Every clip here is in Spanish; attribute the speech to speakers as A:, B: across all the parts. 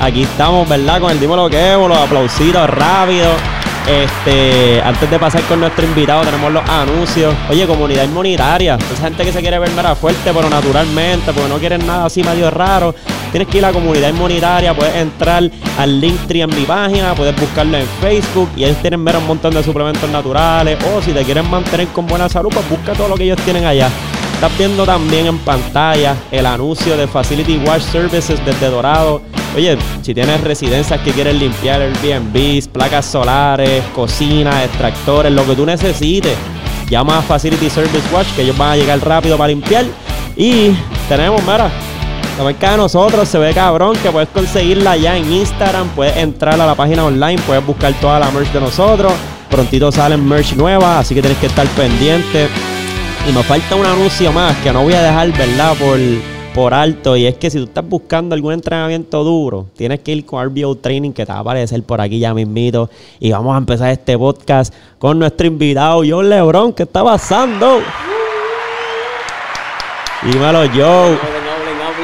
A: Aquí estamos, ¿verdad? Con el Dímelo que los aplausitos rápidos. Este, antes de pasar con nuestro invitado, tenemos los anuncios. Oye, comunidad inmunitaria. Esa gente que se quiere ver mera fuerte, pero naturalmente, porque no quieren nada así medio raro. Tienes que ir a la comunidad inmunitaria, puedes entrar al Linktree en mi página, puedes buscarlo en Facebook y ellos tienen ver un montón de suplementos naturales. O si te quieren mantener con buena salud, pues busca todo lo que ellos tienen allá. Estás viendo también en pantalla el anuncio de Facility Wash Services desde Dorado. Oye, si tienes residencias que quieres limpiar, Airbnbs, placas solares, cocinas, extractores, lo que tú necesites, llama a Facility Service Wash que ellos van a llegar rápido para limpiar. Y tenemos, mira, la marca de nosotros se ve cabrón que puedes conseguirla ya en Instagram, puedes entrar a la página online, puedes buscar toda la merch de nosotros. Prontito salen merch nueva, así que tienes que estar pendiente. Y me falta un anuncio más que no voy a dejar, ¿verdad? Por, por alto. Y es que si tú estás buscando algún entrenamiento duro, tienes que ir con RBO Training, que te va a aparecer por aquí ya mismito. Y vamos a empezar este podcast con nuestro invitado, John Lebron. ¿Qué está pasando? Dímelo, Joe.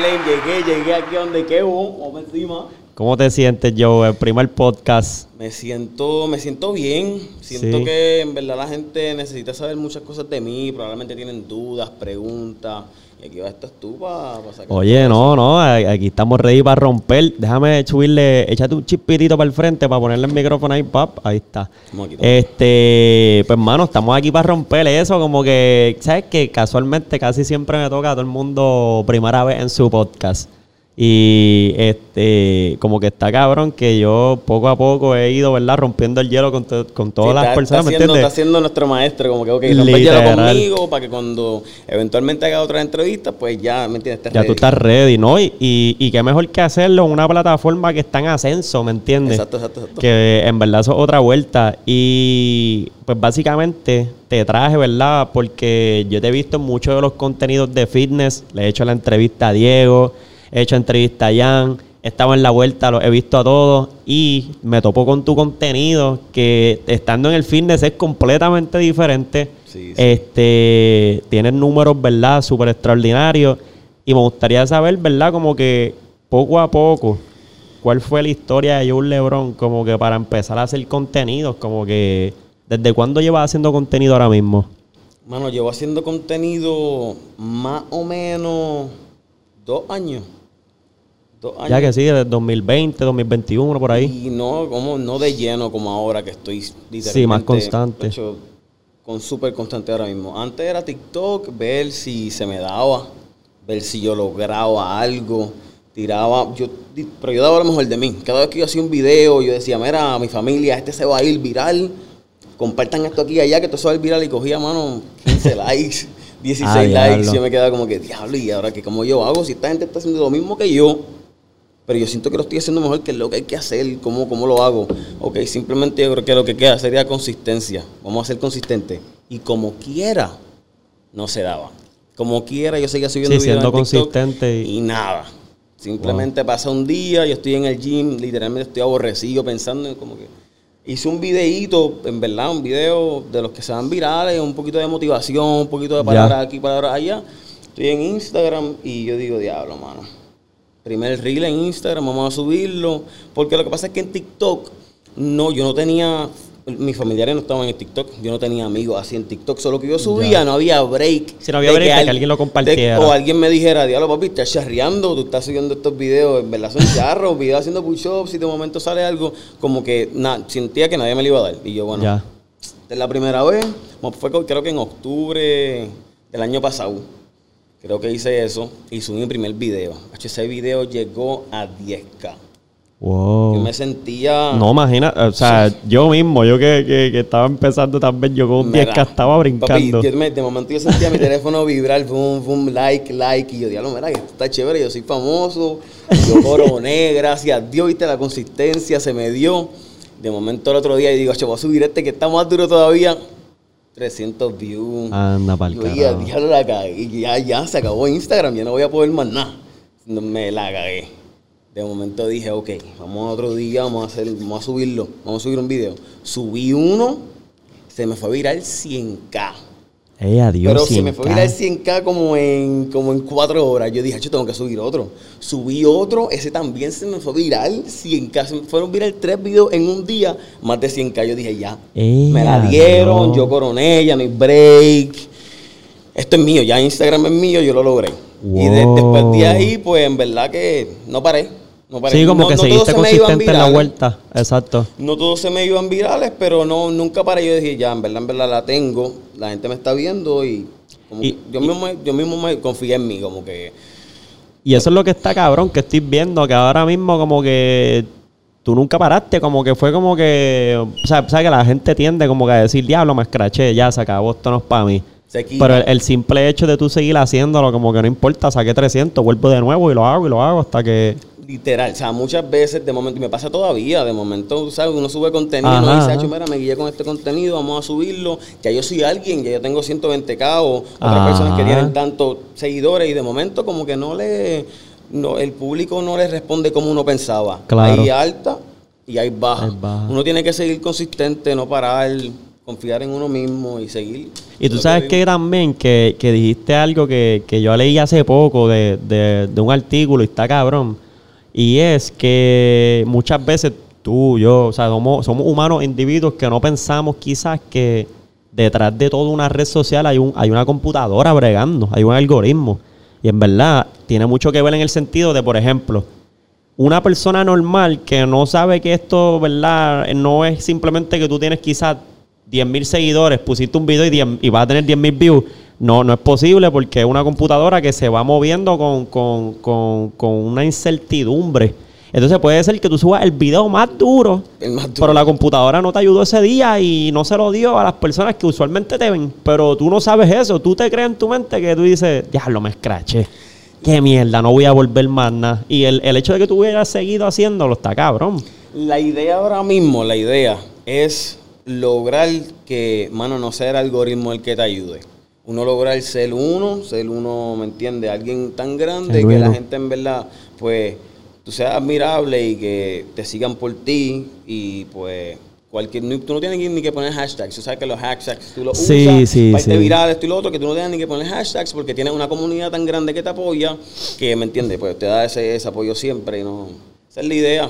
B: Llegué, llegué aquí donde quedo. Vamos encima.
A: ¿Cómo te sientes, Joe? El primer podcast.
B: Me siento, me siento bien. Siento
A: Sí.
B: que en verdad la gente necesita saber muchas cosas de mí. Probablemente tienen dudas, preguntas. Y aquí va estás tú para sacar.
A: Oye, no, no, aquí estamos ready para romper. Déjame subirle, échate un chispitito para el frente para ponerle el micrófono ahí, pap. Ahí está. Este, pues hermano, estamos aquí para romper eso, como que, ¿sabes que Casualmente casi siempre me toca a todo el mundo primera vez en su podcast. Y este, como que está cabrón que yo poco a poco he ido, ¿verdad? Rompiendo el hielo con, to- con todas
B: Sí,
A: las
B: está-
A: personas,
B: está
A: ¿me
B: siendo,
A: entiendes?
B: está siendo nuestro maestro, como que, ok, rompe el hielo conmigo para que cuando eventualmente haga otra entrevista, pues ya, ¿me entiendes?
A: Ya tú
B: ready.
A: estás ready, ¿no? Y, y, y qué mejor que hacerlo en una plataforma que está en ascenso, ¿me entiendes?
B: Exacto, exacto, exacto.
A: Que en verdad eso es otra vuelta. Y pues básicamente te traje, ¿verdad? Porque yo te he visto en muchos de los contenidos de fitness. Le he hecho la entrevista a Diego, he hecho entrevista a Jan, he estado en la vuelta, los he visto a todos. Y me topo con tu contenido que estando en el fitness es completamente diferente.
B: Sí, sí.
A: Este, tienes números, ¿verdad? Súper extraordinarios. Y me gustaría saber, ¿verdad? Como que poco a poco, ¿cuál fue la historia de Joe Lebron? Como que para empezar a hacer contenidos, como que, ¿desde cuándo llevas haciendo contenido ahora mismo?
B: Mano, llevo haciendo contenido más o menos dos años.
A: Ya que sí, desde 2020, 2021, por ahí.
B: Y no, como, no de lleno como ahora que estoy literalmente...
A: Sí, más constante.
B: hecho, con súper constante ahora mismo. Antes era TikTok, ver si se me daba, ver si yo lograba algo, tiraba... Yo, pero yo daba lo mejor de mí. Cada vez que yo hacía un video, yo decía, mira, mi familia, este se va a ir viral. Compartan esto aquí y allá, que esto se va a ir viral. Y cogía, mano, 15 likes, 16
A: Ah,
B: likes.
A: diablo.
B: Yo me quedaba como que, diablo, ¿y ahora qué? ¿Cómo yo hago? Si esta gente está haciendo lo mismo que yo, pero yo siento que lo estoy haciendo mejor que lo que hay que hacer, cómo, cómo lo hago. Ok, simplemente yo creo que lo que queda sería consistencia. Vamos a ser consistentes. Y como quiera, no se daba. Como quiera, yo seguía subiendo
A: Sí,
B: videos
A: siendo
B: en TikTok
A: consistente y-
B: y, nada. Simplemente pasa un día, yo estoy en el gym, literalmente estoy aborrecido pensando en como que... Hice un videíto, en verdad, un video de los que se van virales, un poquito de motivación, un poquito de palabras aquí, palabras allá. Estoy en Instagram y yo digo, diablo, mano. Primer reel en Instagram, vamos a subirlo. Porque lo que pasa es que en TikTok, no, yo no tenía, mis familiares no estaban en TikTok, yo no tenía amigos así en TikTok, solo que yo subía,
A: Ya.
B: no había break.
A: Sí, no había
B: de
A: break que
B: al-
A: alguien lo
B: de-
A: compartiera.
B: o alguien me dijera, diablo papi, estás charreando, tú estás subiendo estos videos, en verdad son charros, videos haciendo push-ups y de momento sale algo, como que na- sentía que nadie me lo iba a dar. Y yo, bueno,
A: Ya.
B: es la primera vez, fue creo que en octubre del año pasado. Creo que hice eso y subí mi primer video. Ese video llegó a 10k.
A: Wow.
B: Yo me sentía.
A: No, imagina, o sea, yo mismo, yo que, que, que estaba empezando también, yo con un
B: Mira,
A: 10K estaba brincando.
B: Papi, me- de momento yo sentía mi teléfono vibrar, boom, boom, like, like. Y yo, diablo, mira, esto está chévere, yo soy famoso, yo coroné, gracias a Dios, viste, la consistencia se me dio. De momento el otro día, y digo, che, voy a subir este que está más duro todavía. 300 views.
A: Anda pa'l
B: Yo
A: carajo.
B: diablo, la cagué. Y ya, ya, se acabó Instagram, ya no voy a poder más nada. Me la cagué. De momento dije, ok, vamos a otro día, vamos a hacer, vamos a subirlo, vamos a subir un video. Subí uno, se me fue a virar 100k.
A: Eh, adiós,
B: Pero se me
A: 100K.
B: fue viral 100k como en, como en 4 horas. Yo dije, yo tengo que subir otro. Subí otro, ese también se me fue viral 100k. Se me fueron viral tres videos en un día, más de 100k. Yo dije, ya.
A: Eh,
B: me la dieron,
A: adiós.
B: yo coroné, ya no hay break. Esto es mío, ya Instagram es mío, yo lo logré. Y de- después de ahí, pues en verdad que no paré. No.
A: Sí, como
B: No-
A: que
B: no
A: seguiste consistente en la vuelta. Exacto.
B: No todos se me iban virales, pero no, nunca paré. Yo dije, ya, en verdad, en verdad la tengo. La gente me está viendo y, como
A: Y-
B: que yo, mismo, yo mismo me confié en mí, como que...
A: Y eso es lo que está cabrón, que estoy viendo, que ahora mismo como que tú nunca paraste, como que fue como que, o sea, sabes que la gente tiende como que a decir, diablo, me escraché, ya se acabó, esto no es para mí. Pero el, el simple hecho de tú seguir haciéndolo, como que no importa, saqué 300, vuelvo de nuevo y lo hago y lo hago hasta que...
B: Literal, o sea, muchas veces de momento, y me pasa todavía, de momento, ¿sabes? Uno sube contenido,
A: Ajá,
B: uno dice,
A: ajá.
B: "Acho, mira, me guié con este contenido, vamos a subirlo, ya yo soy alguien, ya yo tengo 120k o otras
A: Ajá.
B: personas que tienen tantos seguidores y de momento como que no le, no, el público no le responde como uno pensaba.
A: Claro.
B: Hay alta y hay baja.
A: Hay baja.
B: Uno tiene que seguir consistente, no parar, confiar en uno mismo y seguir.
A: Y tú sabes
B: digo.
A: que también que, que dijiste algo que, que yo leí hace poco de, de- de un artículo y está cabrón. Y es que muchas veces tú, yo, o sea, somos, humanos individuos que no pensamos quizás que detrás de toda una red social hay, un, hay una computadora bregando, hay un algoritmo. Y en verdad tiene mucho que ver en el sentido de, por ejemplo, una persona normal que no sabe que esto, ¿verdad? No es simplemente que tú tienes quizás 10.000 seguidores, pusiste un video y, 10 y vas a tener 10.000 views. No, no es posible porque es una computadora que se va moviendo con, con, con, con una incertidumbre. Entonces puede ser que tú subas el video más duro,
B: El más duro.
A: pero la computadora no te ayudó ese día y no se lo dio a las personas que usualmente te ven. Pero tú no sabes eso. Tú te crees en tu mente que tú dices, diablo, me escraché. Qué mierda, no voy a volver más nada. Y el, el hecho de que tú hubieras seguido haciéndolo está cabrón.
B: La idea ahora mismo, la idea es lograr que, mano, no sea el algoritmo el que te ayude. Uno lograr ser uno, ser uno, ¿me entiende? Alguien tan grande que la gente en verdad, pues, tú seas admirable y que te sigan por ti y pues cualquier, tú no tienes ni- que poner hashtags, tú sabes que los hashtags tú los
A: Sí,
B: usas
A: sí,
B: para
A: sí.
B: y lo otro, que tú no tienes ni que poner hashtags porque tienes una comunidad tan grande que te apoya que, ¿me entiendes? Pues te da ese, ese apoyo siempre y no... Esa es la idea.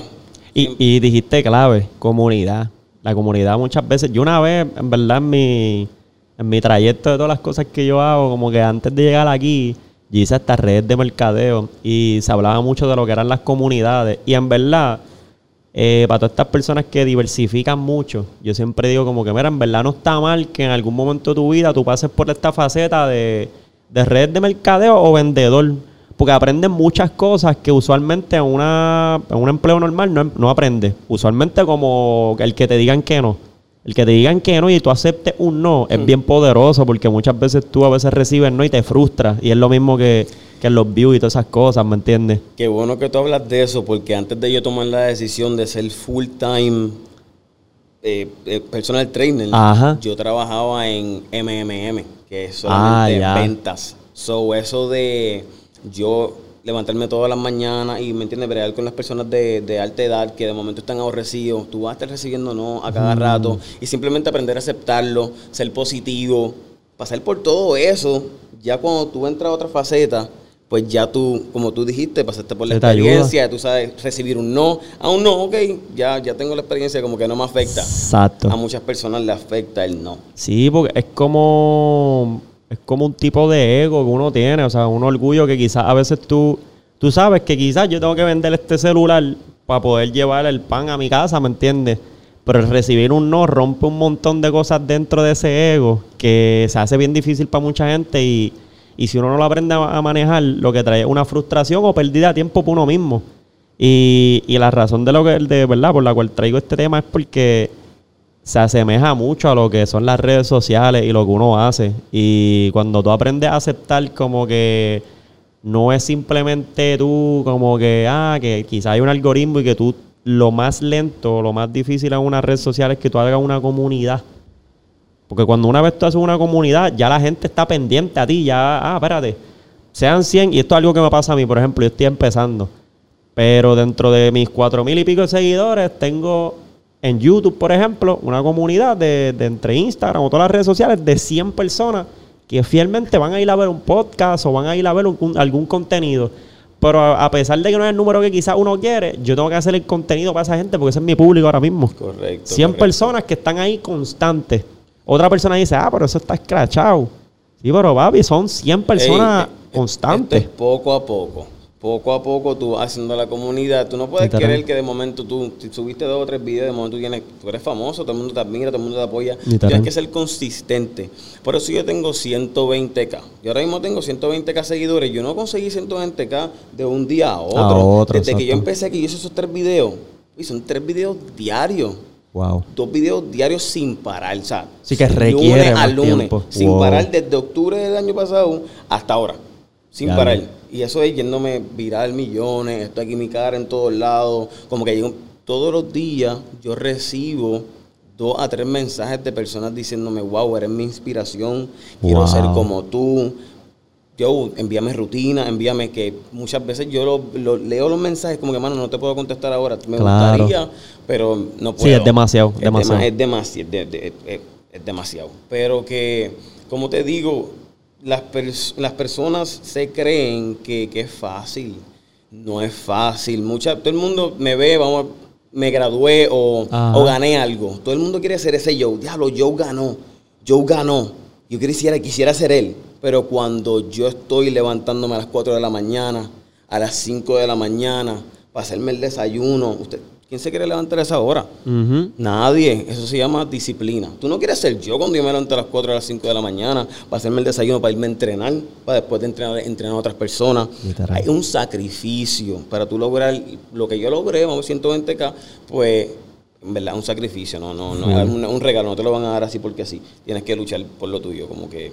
A: Y, y dijiste clave, comunidad. La comunidad muchas veces, yo una vez, en verdad, en mi, en mi trayecto de todas las cosas que yo hago, como que antes de llegar aquí, yo hice esta red de mercadeo y se hablaba mucho de lo que eran las comunidades. Y en verdad, eh, para todas estas personas que diversifican mucho, yo siempre digo como que, mira, en verdad no está mal que en algún momento de tu vida tú pases por esta faceta de, de red de mercadeo o vendedor. Porque aprendes muchas cosas que usualmente en, una, un empleo normal no, no aprendes. Usualmente como el que te digan que no. El que te digan que no y tú aceptes un no es bien poderoso porque muchas veces tú a veces recibes no y te frustras. Y es lo mismo que, que en los views y todas esas cosas, ¿me entiendes?
B: Qué bueno que tú hablas de eso, porque antes de yo tomar la decisión de ser full time eh, eh, personal trainer,
A: Ajá.
B: yo trabajaba en MMM, que es
A: Ah,
B: solamente
A: ya.
B: ventas. So, eso de yo levantarme todas las mañanas y, ¿me entiendes? Bregar con las personas de, de alta edad que de momento están aborrecidos. Tú vas a estar recibiendo no a cada rato y simplemente aprender a aceptarlo, ser positivo, pasar por todo eso. Ya cuando tú entras a otra faceta, pues ya tú, como tú dijiste, pasaste por la
A: ayuda.
B: experiencia, tú sabes recibir un no. A un no, ok, ya, ya tengo la experiencia, como que no me afecta.
A: Exacto.
B: A muchas personas le afecta el no.
A: Sí, porque es como es como un tipo de ego que uno tiene, o sea, un orgullo que quizás a veces tú tú sabes que quizás yo tengo que vender este celular para poder llevar el pan a mi casa, ¿me entiendes? Pero el recibir un no rompe un montón de cosas dentro de ese ego que se hace bien difícil para mucha gente y, y si uno no lo aprende a manejar, lo que trae es una frustración o pérdida de tiempo por uno mismo. Y, y la razón de lo que de verdad por la cual traigo este tema es porque se asemeja mucho a lo que son las redes sociales y lo que uno hace. Y cuando tú aprendes a aceptar como que no es simplemente tú como que, ah, que quizá hay un algoritmo y que tú lo más lento, lo más difícil en una red social es que tú hagas una comunidad. Porque cuando una vez tú haces una comunidad, ya la gente está pendiente a ti, ya, ah, espérate, sean 100, y esto es algo que me pasa a mí, por ejemplo, yo estoy empezando, pero dentro de mis cuatro mil y pico de seguidores, tengo en YouTube, por ejemplo, una comunidad de, de entre Instagram o todas las redes sociales de 100 personas que fielmente van a ir a ver un podcast o van a ir a ver un- un- algún contenido. Pero a, a pesar de que no es el número que quizás uno quiere, yo tengo que hacer el contenido para esa gente porque ese es mi público ahora mismo.
B: Correcto.
A: 100
B: correcto.
A: personas que están ahí constantes. Otra persona dice, ah, pero eso está escrachado. Sí, pero papi, son 100 personas
B: Ey, eh,
A: constantes.
B: esto es poco a poco. Poco a poco tú vas haciendo la comunidad. Tú no puedes querer que de momento tú si subiste dos o tres videos, de momento tú, tienes, tú eres famoso, todo el mundo te admira, todo el mundo te apoya. Tienes que ser consistente. Por eso yo tengo 120k. Yo ahora mismo tengo 120k seguidores. Yo no conseguí 120k de un día a otro.
A: otro,
B: Desde que yo empecé aquí, yo hice esos tres videos. Y son tres videos diarios.
A: Wow.
B: Dos videos diarios sin parar, o sea,
A: Sí que requiere
B: lunes
A: más
B: a lunes,
A: tiempo.
B: sin
A: Wow.
B: parar desde octubre del año pasado hasta ahora, sin
A: Ya,
B: parar. Y eso es yéndome viral millones, estoy aquí mi cara en todos lados, como que todos los días yo recibo dos a tres mensajes de personas diciéndome, wow, eres mi inspiración, quiero
A: Wow.
B: ser como tú. Yo, envíame rutina, envíame que muchas veces yo lo, lo- leo los mensajes como que, mano, no te puedo contestar ahora. Me
A: Claro.
B: gustaría, pero no puedo.
A: Sí, es demasiado,
B: Es
A: demasiado.
B: dema- es demasiado, de- de- es, es demasiado. Pero que, como te digo, las, pers- las personas se creen que, que es fácil. No es fácil. Mucha, todo el mundo me ve, vamos, me gradué o, o gané algo. Todo el mundo quiere ser ese Joe. Diablo, Joe ganó. Joe ganó. Yo quisiera, quisiera ser él. Pero cuando yo estoy levantándome a las 4 de la mañana, a las 5 de la mañana, para hacerme el desayuno, usted, ¿quién se quiere levantar a esa hora? Nadie, eso se llama disciplina. Tú no quieres ser yo cuando yo me levanto a las 4 a las 5 de la mañana para hacerme el desayuno, para irme a entrenar, para después de entrenar, entrenar a otras personas. Hay un sacrificio para tú lograr lo que yo logré, vamos 120k, pues en verdad un sacrificio, no, no, no es un, un regalo, no te lo van a dar así porque así. Tienes que luchar por lo tuyo, como que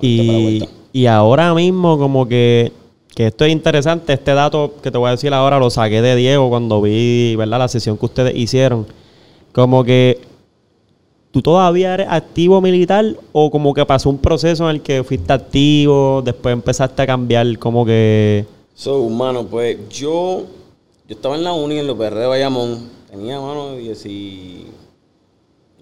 A: Y, y ahora mismo como que, que esto es interesante, este dato que te voy a decir ahora lo saqué de Diego cuando vi ¿verdad? la sesión que ustedes hicieron. Como que tú todavía eres activo militar o como que pasó un proceso en el que fuiste activo, después empezaste a cambiar como que...
B: So, mano, pues yo, yo estaba en la uni en los PR de Bayamón, tenía, mano,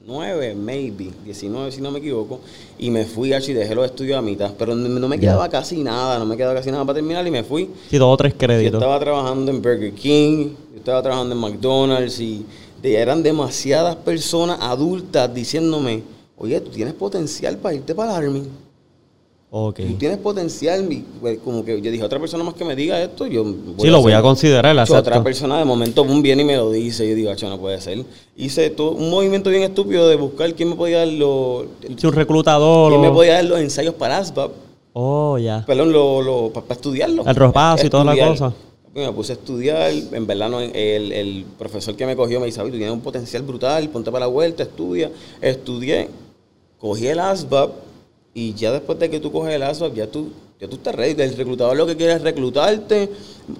B: 19, maybe, 19 si no me equivoco, y me fui a y dejé los estudios a mitad, pero no, me quedaba casi nada, no me quedaba casi nada para terminar y me fui.
A: Sí, dos o tres
B: Yo
A: créditos.
B: estaba trabajando en Burger King, yo estaba trabajando en McDonald's y eran demasiadas personas adultas diciéndome, oye, tú tienes potencial para irte para el Army. Tú tienes potencial, pues, como que yo dije, otra persona más que me diga esto, yo
A: Sí, lo voy a
B: hacer".
A: considerar,
B: Otra
A: exacto.
B: persona de momento boom, viene y me lo dice, yo digo, "Acho, no puede ser. Hice todo, un movimiento bien estúpido de buscar quién me podía dar los,
A: Sí, un reclutador.
B: quién me podía dar los ensayos para ASVAB,
A: Oh, ya.
B: perdón, lo, lo, para, estudiarlo.
A: El ropazo y toda la cosa.
B: Me puse a estudiar, en verdad no, el, el profesor que me cogió me dice, "Oye, tú tienes un potencial brutal, ponte para la vuelta, estudia. Estudié, cogí el ASVAB y ya después de que tú coges el ASVAB, ya tú, ya tú estás ready. El reclutador lo que quiere es reclutarte.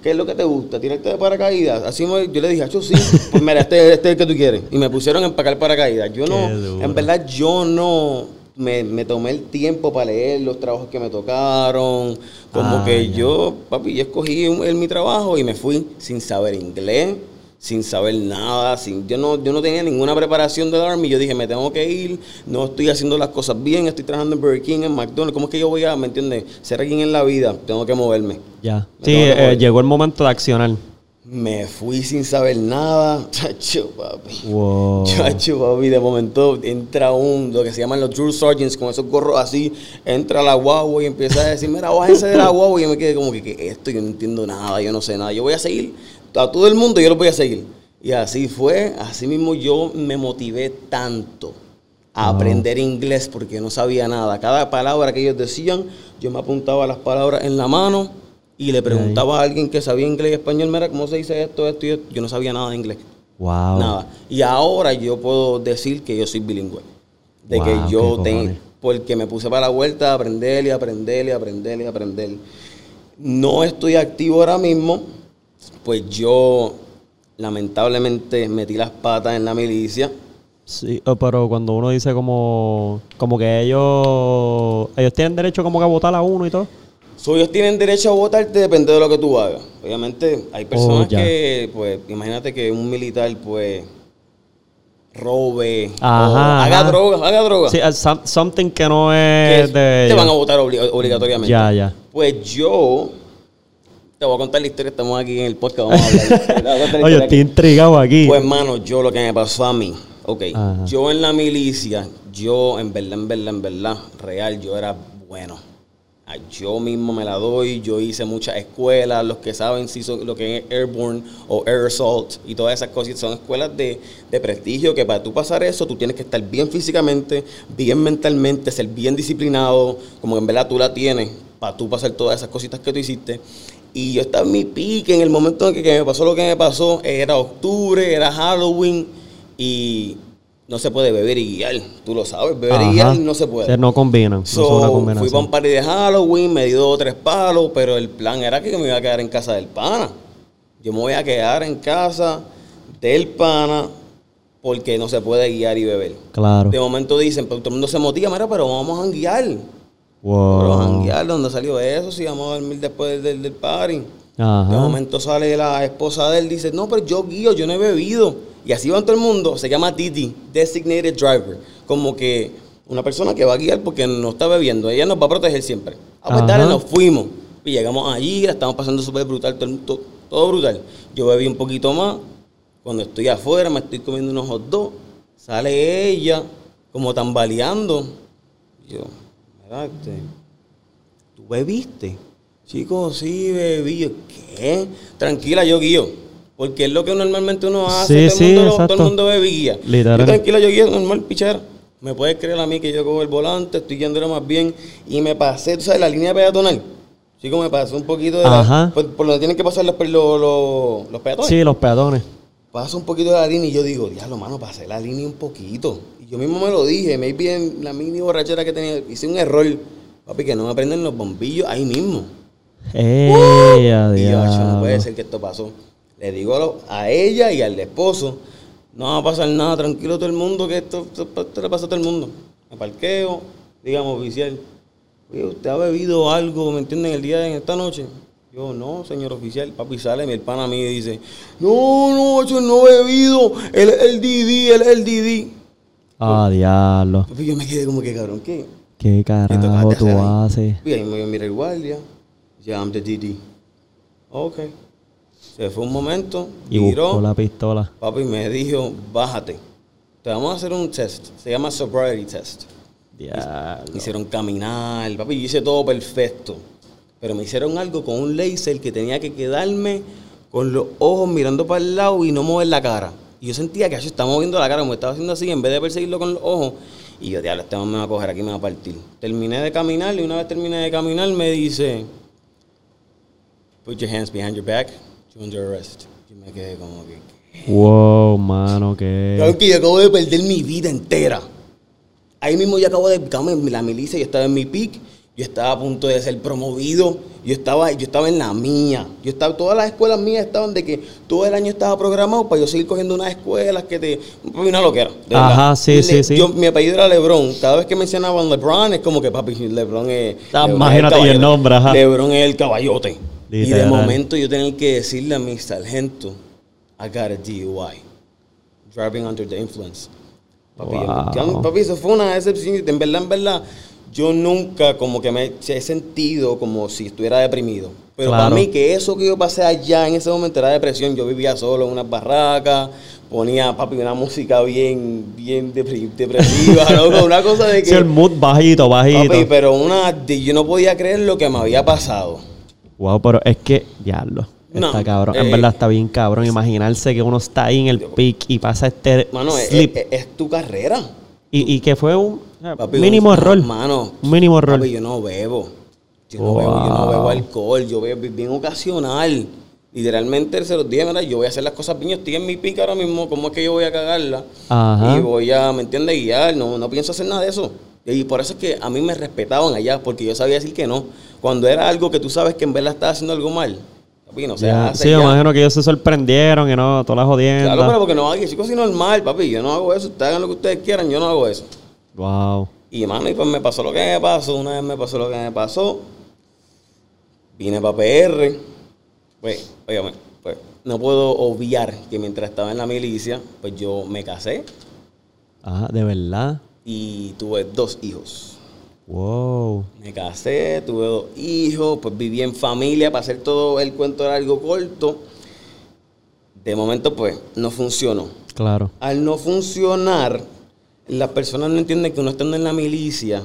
B: ¿Qué es lo que te gusta? ¿Tirarte de paracaídas? Así me- yo le dije, "Acho, sí, pues mira, este, este es el que tú quieres. Y me pusieron a empacar paracaídas. Yo no, en verdad yo no me, me tomé el tiempo para leer los trabajos que me tocaron. Como
A: Ah,
B: que yo, papi, yo escogí un- el, mi trabajo y me fui sin saber inglés, sin saber nada, sin, yo no, yo no tenía ninguna preparación del Army. Yo dije, me tengo que ir, no estoy haciendo las cosas bien, estoy trabajando en Burger King, en McDonald's. ¿Cómo es que yo voy a, me entiendes, ser alguien en la vida? Tengo que moverme.
A: Ya.
B: Me
A: Sí, eh,
B: mover.
A: llegó el momento de accionar.
B: Me fui sin saber nada. Chacho, papi.
A: Wow.
B: Chacho, papi, de momento entra un, lo que se llaman los Drill Sergeants, con esos gorros así, entra la guagua y empieza a decir, mira, bájense de la guagua. Y yo me quedé como que, ¿qué es esto? Yo no entiendo nada, yo no sé nada. Yo voy a seguir, a todo el mundo yo lo voy a seguir. Y así fue, así mismo yo me motivé tanto a aprender inglés porque no sabía nada. Cada palabra que ellos decían, yo me apuntaba las palabras en la mano y le preguntaba a alguien que sabía inglés y español, mira, ¿cómo se dice esto, esto y esto? Yo no sabía nada de inglés.
A: Wow.
B: Nada. Y ahora yo puedo decir que yo soy bilingüe. De
A: Wow,
B: que yo tengo. Porque me puse para la vuelta a aprender y aprender y aprender y aprender. No estoy activo ahora mismo. Pues yo, lamentablemente, metí las patas en la milicia.
A: Sí, eh, pero cuando uno dice como como que ellos ellos tienen derecho como que a votar a uno y todo.
B: So, ellos tienen derecho a votarte, depende de lo que tú hagas. Obviamente, hay personas
A: Oh, ya.
B: que, pues, imagínate que un militar, pues, robe,
A: Ajá,
B: o haga
A: ajá.
B: droga, haga droga.
A: Sí, uh, some- something que no
B: que
A: es de.
B: te van a votar obli- obligatoriamente.
A: Ya, ya.
B: Pues yo te voy a contar la historia, estamos aquí en el podcast, vamos a hablar.
A: Oye, estoy
B: aquí.
A: intrigado aquí.
B: Pues, mano, yo lo que me pasó a mí, ok,
A: Ajá.
B: yo en la milicia, yo en verdad, en verdad, en verdad, real, yo era bueno. Ah, Yo mismo me la doy, yo hice muchas escuelas, los que saben si son lo que es Airborne o Air Assault y todas esas cosas, son escuelas de, de prestigio que para tú pasar eso, tú tienes que estar bien físicamente, bien mentalmente, ser bien disciplinado, como que en verdad tú la tienes, para tú pasar todas esas cositas que tú hiciste. Y yo estaba en mi pique en el momento en que, que me pasó lo que me pasó, era octubre, era Halloween y no se puede beber y guiar, tú lo sabes, beber
A: Ajá.
B: y guiar no se puede.
A: O sea, no combinan.
B: So, fui para un party de Halloween, me di dos o tres palos, pero el plan era que me iba a quedar en casa del pana. Yo me voy a quedar en casa del pana porque no se puede guiar y beber.
A: Claro.
B: De momento dicen, pero todo el mundo se motiva, mira, pero vamos a guiar. Pero
A: Wow.
B: janguear, ¿dónde salió eso? Si vamos a dormir después del, del party. De
A: Ajá.
B: momento sale la esposa de él, dice, no, pero yo guío, yo no he bebido. Y así va todo el mundo, se llama Titi, Designated Driver. Como que una persona que va a guiar porque no está bebiendo, ella nos va a proteger siempre. Ah, pues dale, nos fuimos. Y llegamos allí, la estamos pasando súper brutal, todo, todo brutal. Yo bebí un poquito más, cuando estoy afuera, me estoy comiendo unos hot dogs, sale ella como tambaleando. Yo, este, ¿tú bebiste? Chicos, sí, bebí. ¿Qué? Tranquila, yo guío. Porque es lo que normalmente uno hace.
A: Sí,
B: todo, el
A: sí,
B: mundo, lo-
A: exacto.
B: todo el mundo bebe guía.
A: Literal.
B: Yo tranquila, yo guío, normal, pichera. Me puedes creer a mí que yo cojo el volante, estoy guiándolo más bien. Y me pasé, tú sabes, la línea peatonal. Chico, me pasé un poquito de
A: Ajá.
B: la... Por, por donde tienen que pasar los, los, los, los peatones.
A: Sí, los peatones.
B: Paso un poquito de la línea y yo digo, diablo, mano, pasé la línea un poquito. Yo mismo me lo dije, maybe en la mini borrachera que tenía, hice un error. Papi, que no me prenden los bombillos ahí mismo.
A: ¡Eh, a
B: Y yo, "Acho, no puede ser que esto pasó. Le digo a, lo- a ella y al esposo, no va a pasar nada, tranquilo todo el mundo, que esto, esto, esto le pasa a todo el mundo. Me parqueo, digamos, oficial. Oye, ¿usted ha bebido algo, me entienden, el día de esta noche? Yo, no, señor oficial. Papi sale, mi hermana a mí y dice, no, no, yo no he bebido, él es el DD, él es el DD.
A: ¡Ah, diablo!
B: Papi, yo me quedé como que, cabrón, ¿qué?
A: ¿Qué
B: ¿Qué tocaste
A: carajo tú haces?
B: Y ahí me mira el guardia. Ya, I'm the DD. Ok. Se fue un momento,
A: Y
B: miró.
A: buscó la pistola.
B: Papi me dijo, bájate. Te vamos a hacer un test. Se llama sobriety test.
A: Diablo.
B: Me hicieron caminar. Papi, yo hice todo perfecto. Pero me hicieron algo con un laser que tenía que quedarme con los ojos mirando para el lado y no mover la cara. Y yo sentía que yo estaba moviendo la cara, como estaba haciendo así, en vez de perseguirlo con los ojos. Y yo, diablo, este me va a coger aquí, me va a partir. Terminé de caminar y una vez terminé de caminar me dice, put your hands behind your back, you're under arrest. Yo me quedé como que,
A: Wow, mano, qué.
B: Claro que yo acabo de perder mi vida entera. Ahí mismo yo acabo de la milicia, yo estaba en mi pick, yo estaba a punto de ser promovido, yo estaba, yo estaba en la mía. Yo estaba, todas las escuelas mías estaban de que todo el año estaba programado para yo seguir cogiendo unas escuelas que te. Una loquera. de
A: Ajá, sí,
B: Le-
A: sí, sí.
B: Yo, mi apellido era Lebron. Cada vez que mencionaban Lebron, es como que papi, Lebron es.
A: Ah,
B: Lebron
A: imagínate,
B: es
A: el nombre, ajá.
B: Lebron es el caballote. Y de momento yo tenía que decirle a mi sargento, I got a DUI driving under the influence. Papi,
A: Wow.
B: papi, eso fue una excepción. En verdad, en verdad, yo nunca como que me he sentido como si estuviera deprimido. Pero
A: Claro.
B: para mí que eso que yo pasé allá en ese momento era depresión. Yo vivía solo en unas barracas, ponía, papi, una música bien, bien depresiva, ¿no? Una cosa de que...
A: Sí, el mood bajito, bajito.
B: papi, pero una... yo no podía creer lo que me había pasado.
A: Wow, pero es que, diablo.
B: No,
A: está cabrón.
B: eh,
A: en verdad está bien cabrón. Imaginarse que uno está ahí en el pic y pasa este
B: Mano, es,
A: slip.
B: es- es tu carrera.
A: y, y que fue un eh,
B: Papi,
A: mínimo
B: un-
A: error.
B: Mano,
A: mínimo error.
B: Papi, yo no bebo. Yo no bebo, yo no bebo alcohol, yo bebo bien ocasional. Literalmente se los dije, mira, yo voy a hacer las cosas bien, yo estoy en mi pica ahora mismo, ¿cómo es que yo voy a cagarla?
A: Ajá.
B: Y voy a, ¿me entiendes? Guiar, no, no pienso hacer nada de eso. Y por eso es que a mí me respetaban allá, porque yo sabía decir que no. Cuando era algo que tú sabes que en verdad estás haciendo algo mal, papi, no se hace
A: sí, imagino que ellos se sorprendieron y no, todas las jodiendas.
B: Claro, pero porque no chicos, así normal, papi, yo no hago eso, ustedes hagan lo que ustedes quieran, yo no hago eso.
A: Wow.
B: Y mano, y pues me pasó lo que me pasó, una vez me pasó lo que me pasó. Vine para PR. Pues, óigame, pues no puedo obviar que mientras estaba en la milicia, pues yo me casé.
A: Ah, de verdad.
B: y tuve dos hijos.
A: Wow.
B: Me casé, tuve dos hijos, pues viví en familia para hacer todo el cuento largo corto. De momento, pues, no funcionó.
A: Claro.
B: Al no funcionar, las personas no entienden que uno estando en la milicia,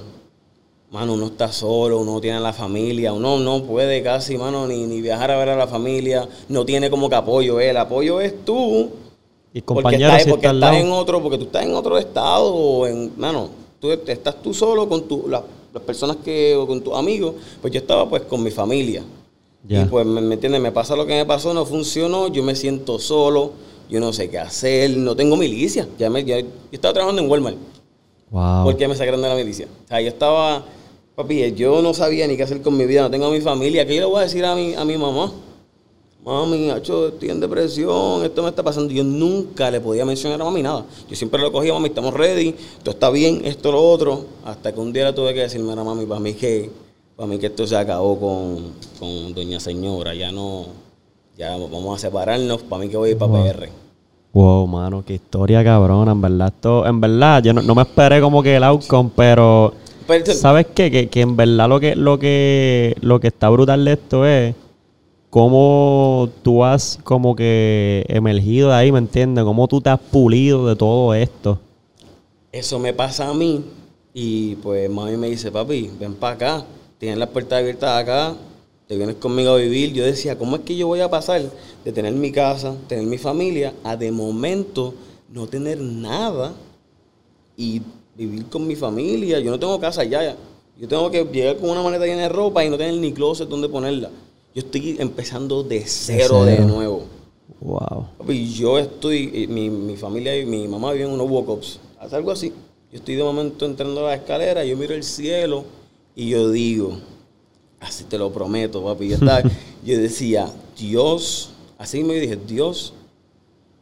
B: mano, uno está solo, uno no tiene a la familia, uno no puede casi, mano, ni, ni viajar a ver a la familia, no tiene como que apoyo. El apoyo es tú,
A: Y
B: porque
A: compañeros,
B: estás,
A: si
B: porque
A: está al
B: estás en otro, porque tú estás en otro estado, o en, mano, tú estás tú solo con tu, la- las personas que, o con tus amigos, pues yo estaba pues con mi familia. Y pues, ¿me, me entiendes? Me pasa lo que me pasó, no funcionó, yo me siento solo, yo no sé qué hacer, no tengo milicia. Ya me, ya- yo estaba trabajando en Walmart,
A: Wow.
B: porque me sacaron de la milicia. O sea, yo estaba, papi, yo no sabía ni qué hacer con mi vida, no tengo a mi familia, ¿qué yo le voy a decir a mi, a mi mamá? Mami, hacho, estoy en depresión, esto me está pasando. Yo nunca le podía mencionar a mami nada. Yo siempre lo cogía, mami, estamos ready, todo está bien, esto, lo otro. Hasta que un día le tuve que decirme a mami, para mí que, para mí que esto se acabó con, con doña señora, ya no, ya vamos a separarnos, para mí que voy a ir para
A: Wow.
B: PR.
A: Wow, mano, qué historia cabrona, en verdad. Esto, en verdad, yo no, no me esperé como que el outcome, pero
B: Pero,
A: ¿sabes qué? Que, que en verdad lo que, lo que lo que está brutal de esto es cómo tú has como que emergido de ahí, ¿me entiendes? Cómo tú te has pulido de todo esto.
B: Eso me pasa a mí y pues mami me dice, papi, ven para acá, tienes las puertas abiertas acá, te vienes conmigo a vivir. Yo decía, ¿cómo es que yo voy a pasar de tener mi casa, tener mi familia, a de momento no tener nada y vivir con mi familia? Yo no tengo casa ya, yo tengo que llegar con una maleta llena de ropa y no tener ni closet donde ponerla. Yo estoy empezando de cero de,
A: cero.
B: nuevo.
A: Wow.
B: Papi, yo estoy, y mi, mi familia y mi mamá viven en unos walk-ups, hace algo así. Yo estoy de momento entrando a la escalera, yo miro el cielo y yo digo, así te lo prometo, papi. Yo, estaba- yo decía, Dios, así mismo yo dije, Dios,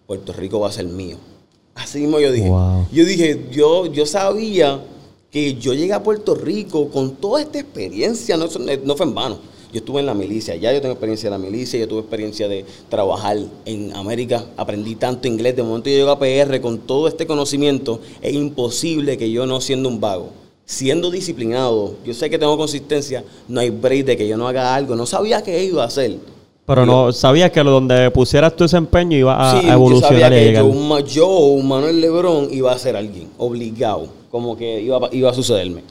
B: Puerto Rico va a ser mío. Así mismo yo dije.
A: Wow.
B: Yo dije, yo, yo sabía que yo llegué a Puerto Rico con toda esta experiencia, no, no fue en vano. Yo estuve en la milicia, ya yo tengo experiencia de la milicia, yo tuve experiencia de trabajar en América, aprendí tanto inglés, de momento yo llego a PR con todo este conocimiento, es imposible que yo no siendo un vago, siendo disciplinado, yo sé que tengo consistencia, no hay break de que yo no haga algo, no sabía qué iba a hacer.
A: Pero no sabías que lo donde pusieras tu desempeño iba a,
B: Sí,
A: a
B: yo sabía
A: evolucionar y a
B: que yo, yo Manuel Lebrón iba a ser alguien, obligado, como que iba, a- iba a sucederme.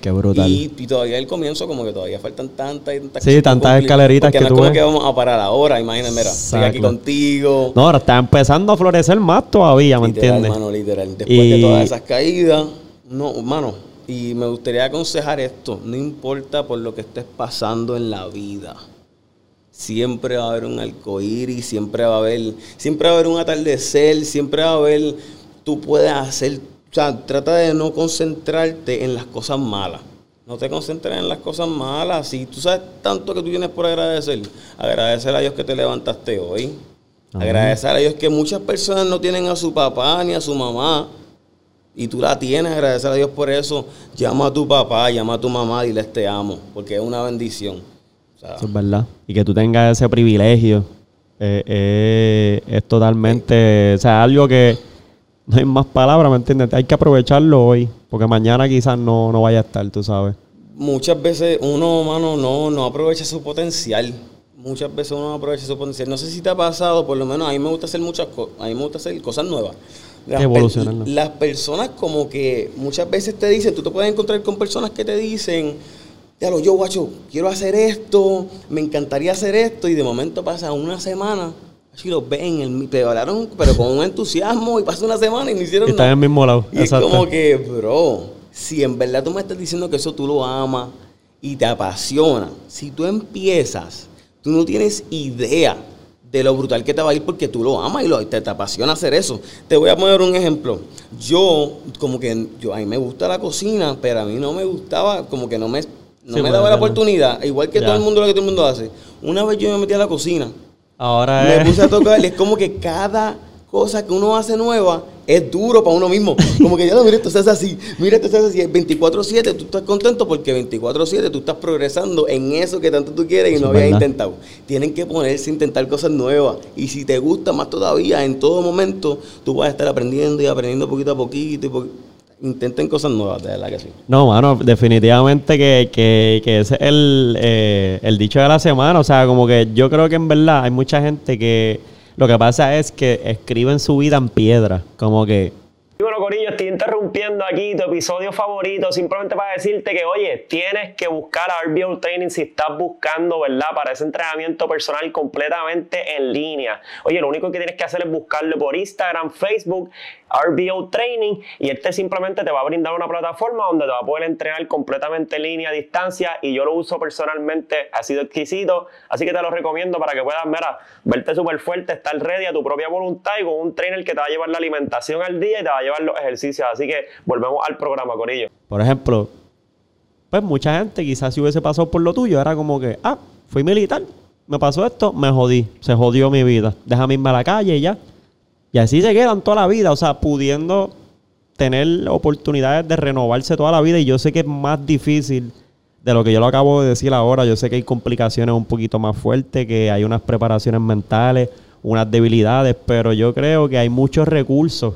A: Qué brutal.
B: Y, y todavía el comienzo, como que todavía faltan tantas y tantas
A: Sí,
B: cosas
A: tantas escaleritas que
B: no
A: tú
B: es como
A: ves.
B: que vamos a parar ahora, imagínate, mira, estoy aquí
A: Exacto.
B: contigo.
A: No, ahora está empezando a florecer más todavía, ¿me
B: literal,
A: entiendes?
B: mano, literal. Después
A: Y-
B: de todas esas caídas, no, mano, y me gustaría aconsejar esto, no importa por lo que estés pasando en la vida. Siempre va a haber un arcoíris, siempre va a haber, siempre va a haber un atardecer, siempre va a haber, tú puedes hacer, o sea, trata de no concentrarte en las cosas malas. No te concentres en las cosas malas. Si tú sabes tanto que tú tienes por agradecer, agradecer a Dios que te levantaste hoy. Agradecer a Dios que muchas personas no tienen a su papá ni a su mamá. Y tú la tienes, agradecer a Dios por eso. Llama a tu papá, llama a tu mamá, diles te amo, porque es una bendición. O sea,
A: Eso es verdad. Y que tú tengas ese privilegio eh, eh, es totalmente, o sea, algo que no hay más palabras, ¿me entiendes? Hay que aprovecharlo hoy, porque mañana quizás no, no vaya a estar, tú sabes.
B: muchas veces uno, mano, no, no aprovecha su potencial. Muchas veces uno no aprovecha su potencial. No sé si te ha pasado, por lo menos a mí me gusta hacer muchas cosas, a mí me gusta hacer cosas nuevas. Las,
A: Evolucionar, ¿no?
B: las personas como que muchas veces te dicen, tú te puedes encontrar con personas que te dicen, ya lo yo, guacho, quiero hacer esto, me encantaría hacer esto, y de momento pasa una semana, así lo ven, el, te hablaron, pero con un entusiasmo, y pasa una semana y no hicieron
A: Y están
B: nada.
A: en el mismo lado.
B: Y es
A: Exacto.
B: como que, bro, si en verdad tú me estás diciendo que eso tú lo amas y te apasiona, si tú empiezas, tú no tienes idea de lo brutal que te va a ir porque tú lo amas y lo, te, te apasiona hacer eso. Te voy a poner un ejemplo. Yo, como que, yo, a mí me gusta la cocina, pero a mí no me gustaba, como que no me, no
A: Sí,
B: me daba la oportunidad, igual que
A: Ya.
B: todo el mundo lo que todo el mundo hace. Una vez yo me metí a la cocina
A: Ahora
B: me
A: es...
B: puse a tocar y es como que cada cosa que uno hace nueva es duro para uno mismo. Como que ya no, mira, esto se hace así, mira, esto se hace así. 24-7, tú estás contento porque 24-7 tú estás progresando en eso que tanto tú quieres y no habías
A: verdad.
B: intentado. Tienen que ponerse a intentar cosas nuevas. Y si te gusta más todavía, en todo momento, tú vas a estar aprendiendo y aprendiendo poquito a poquito. y po- Intenten cosas nuevas, de verdad que sí.
A: No, mano, definitivamente que, que, que ese es el, eh, el dicho de la semana. O sea, como que yo creo que en verdad hay mucha gente que lo que pasa es que escriben su vida en piedra. Como que
C: Y bueno, Corillo, estoy interrumpiendo aquí tu episodio favorito simplemente para decirte que, oye, tienes que buscar a RBO Training si estás buscando, ¿verdad? Para ese entrenamiento personal completamente en línea. Oye, lo único que tienes que hacer es buscarlo por Instagram, Facebook, RBO Training, y este simplemente te va a brindar una plataforma donde te va a poder entrenar completamente en línea, a distancia, y yo lo uso personalmente, ha sido exquisito, así que te lo recomiendo para que puedas, mira, verte súper fuerte, estar ready a tu propia voluntad y con un trainer que te va a llevar la alimentación al día y te va a llevar los ejercicios. Así que volvemos al programa, Corillo.
A: Por ejemplo, pues mucha gente quizás si hubiese pasado por lo tuyo, era como que, ah, fui militar, me pasó esto, me jodí, se jodió mi vida, déjame irme a la calle y ya. Y así se quedan toda la vida, o sea, pudiendo tener oportunidades de renovarse toda la vida. Y yo sé que es más difícil de lo que yo lo acabo de decir ahora, yo sé que hay complicaciones un poquito más fuertes, que hay unas preparaciones mentales, unas debilidades, pero yo creo que hay muchos recursos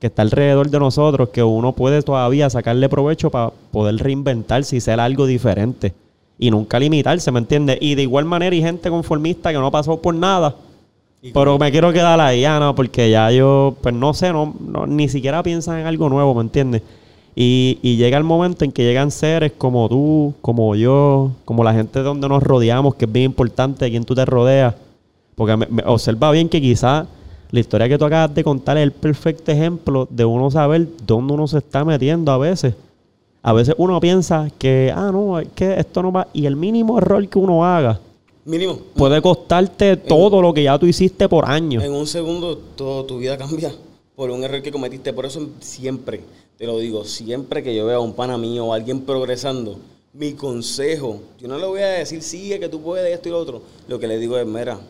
A: que está alrededor de nosotros que uno puede todavía sacarle provecho para poder reinventarse y ser algo diferente. Y nunca limitarse, ¿me entiendes? Y de igual manera hay gente conformista que no pasó por nada, pero me quiero quedar ahí, ya no, porque ya yo, pues no sé, no, no- ni siquiera piensan en algo nuevo, ¿me entiendes? Y, y llega el momento en que llegan seres como tú, como yo, como la gente de donde nos rodeamos, que es bien importante de quién tú te rodeas. Porque me- me- observa bien que quizás la historia que tú acabas de contar es el perfecto ejemplo de uno saber dónde uno se está metiendo a veces. A veces uno piensa que, ah, no, es que esto no va. Y el mínimo error que uno haga
B: Mínimo.
A: puede costarte todo lo que ya tú hiciste por años.
B: En un segundo, toda tu vida cambia por un error que cometiste. Por eso siempre, te lo digo, siempre que yo vea a un pana mío o a alguien progresando, mi consejo, yo no le voy a decir, sigue que tú puedes esto y lo otro. Lo que le digo es, mira,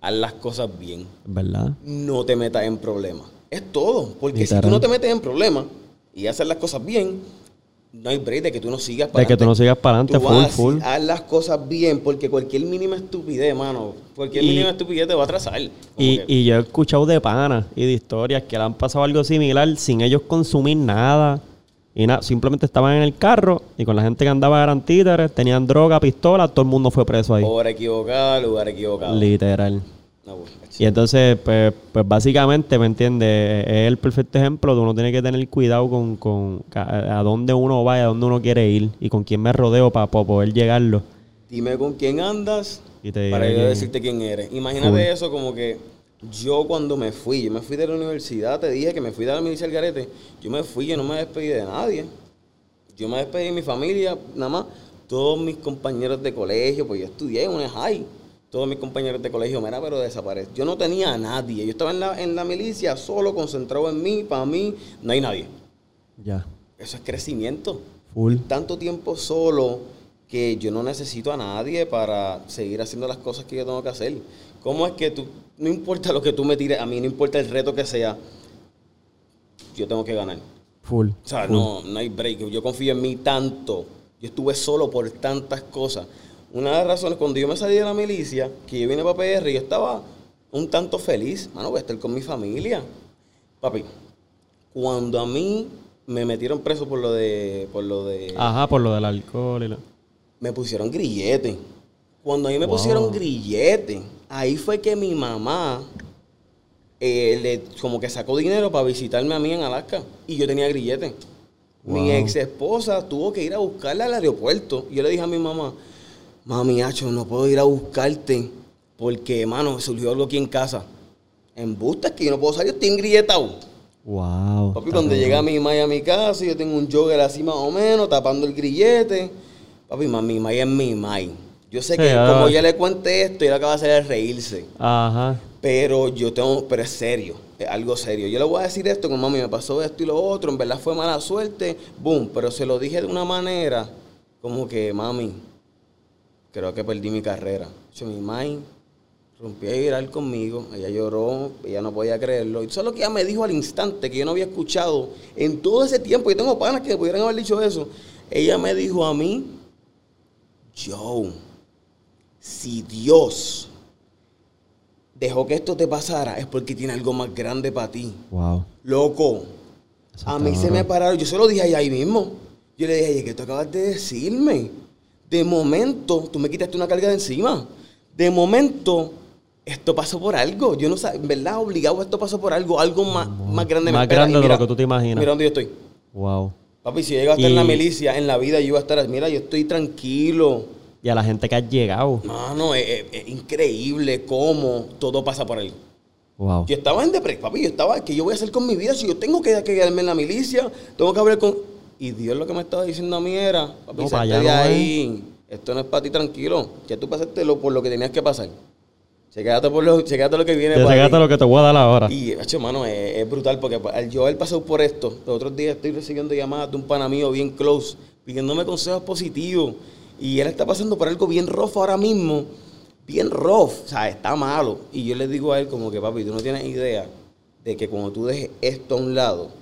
B: haz las cosas bien.
A: ¿Verdad?
B: No te metas en problemas. Es todo. Porque si tú no te metes en problemas y haces las cosas bien, no hay break de que tú no sigas
A: De que tú no sigas para adelante, full, full.
B: Haz las cosas bien, porque cualquier mínima estupidez, mano, cualquier
A: Y-
B: mínima estupidez te va a atrasar.
A: Y,
B: que-
A: y yo he escuchado de panas y de historias que le han pasado algo similar sin ellos consumir nada. Y nada, simplemente estaban en el carro y con la gente que andaba eran títeres, tenían droga, pistola, todo el mundo fue preso ahí.
B: Hora equivocada, lugar equivocado.
A: Literal.
B: No, pues,
A: Y entonces, pues, pues básicamente, ¿me entiendes? Es el perfecto ejemplo de uno tiene que tener cuidado con, con a, a dónde uno va y a dónde uno quiere ir y con quién me rodeo para poder llegarlo.
B: Dime con quién andas
A: Y te
B: para yo
A: quién-
B: decirte quién eres. Imagínate
A: Full.
B: eso como que yo cuando me fui, yo me fui de la universidad, te dije que me fui de la milicia del garete, yo me fui, yo no me despedí de nadie. Yo me despedí de mi familia, nada más. Todos mis compañeros de colegio, pues yo estudié en una high. Todos mis compañeros de colegio, mira, pero desapareció. Yo no tenía a nadie. Yo estaba en la, en la milicia solo, concentrado en mí, para mí, no hay nadie.
A: Ya.
B: Eso es crecimiento.
A: Full.
B: tanto tiempo solo que yo no necesito a nadie para seguir haciendo las cosas que yo tengo que hacer. ¿Cómo es que tú, no importa lo que tú me tires, a mí no importa el reto que sea, yo tengo que ganar?
A: Full.
B: O sea,
A: full.
B: no, no hay break. Yo confío en mí tanto. Yo estuve solo por tantas cosas. Una de las razones, cuando yo me salí de la milicia, que yo vine para PR, yo estaba un tanto feliz. Mano, voy a estar con mi familia. Papi, cuando a mí me metieron preso por lo de... Por lo de
A: Ajá, por lo del alcohol y lo...
B: me pusieron grillete. Cuando a mí me
A: Wow.
B: pusieron grillete, ahí fue que mi mamá eh, le, como que sacó dinero para visitarme a mí en Alaska. Y yo tenía grillete. Mi ex esposa tuvo que ir a buscarla al aeropuerto. Y yo le dije a mi mamá, mami, Hacho, no puedo ir a buscarte porque, mano, surgió algo aquí en casa. En bustas que yo no puedo salir, estoy engrilletado.
A: Wow.
B: Papi, cuando llega mi May a mi casa, yo tengo un jogger así más o menos, tapando el grillete. Papi, ma, mi es mi May. Yo sé que
A: ah.
B: como ya le cuente esto, ella acaba de hacer reírse.
A: Ajá.
B: Pero yo tengo, pero es serio, es algo serio. Yo le voy a decir esto, como mami, me pasó esto y lo otro, en verdad fue mala suerte, boom, pero se lo dije de una manera como que, mami, creo que perdí mi carrera. Yo, mi May, rompió a llorar conmigo, ella lloró, ella no podía creerlo. Y eso es lo que ella me dijo al instante, que yo no había escuchado en todo ese tiempo. Yo tengo panas que me pudieran haber dicho eso. Ella me dijo a mí, Joe, si Dios dejó que esto te pasara, es porque tiene algo más grande para ti.
A: Wow.
B: Loco,
A: Eso
B: a mí se me pararon, yo se lo dije ahí, ahí mismo. Yo le dije, oye, ¿qué tú acabas de decirme? De momento, tú me quitaste una carga de encima. De momento, esto pasó por algo. Yo no sé, en verdad, obligado, esto pasó por algo, algo más, más grande.
A: Más grande de lo que tú te imaginas.
B: Mira dónde yo estoy.
A: Wow.
B: Papi, si llego a estar en la milicia, en la vida, yo iba a estar, mira, yo estoy tranquilo.
A: Y a la gente que has llegado.
B: Mano, es, es- es increíble cómo todo pasa por algo.
A: Wow.
B: Yo estaba en depresión, papi. Yo estaba, ¿qué yo voy a hacer con mi vida? Si yo tengo que quedarme en la milicia, tengo que hablar con. Y Dios lo que me estaba diciendo a mí era, papi,
A: No,
B: salte
A: para allá
B: de
A: no es.
B: ahí. Esto no es para ti, tranquilo. Ya tú pasaste lo, por lo que tenías que pasar. Chequéate por lo, lo que viene.
A: Ya
B: ti.
A: lo que te voy a dar ahora.
B: Y, hecho, mano, es, es brutal porque al yo haber pasado por esto, los otros días estoy recibiendo llamadas de un pana mío bien close, pidiéndome consejos positivos. Y él está pasando por algo bien rough ahora mismo. Bien rough. O sea, está malo. Y yo le digo a él como que, papi, tú no tienes idea de que cuando tú dejes esto a un lado,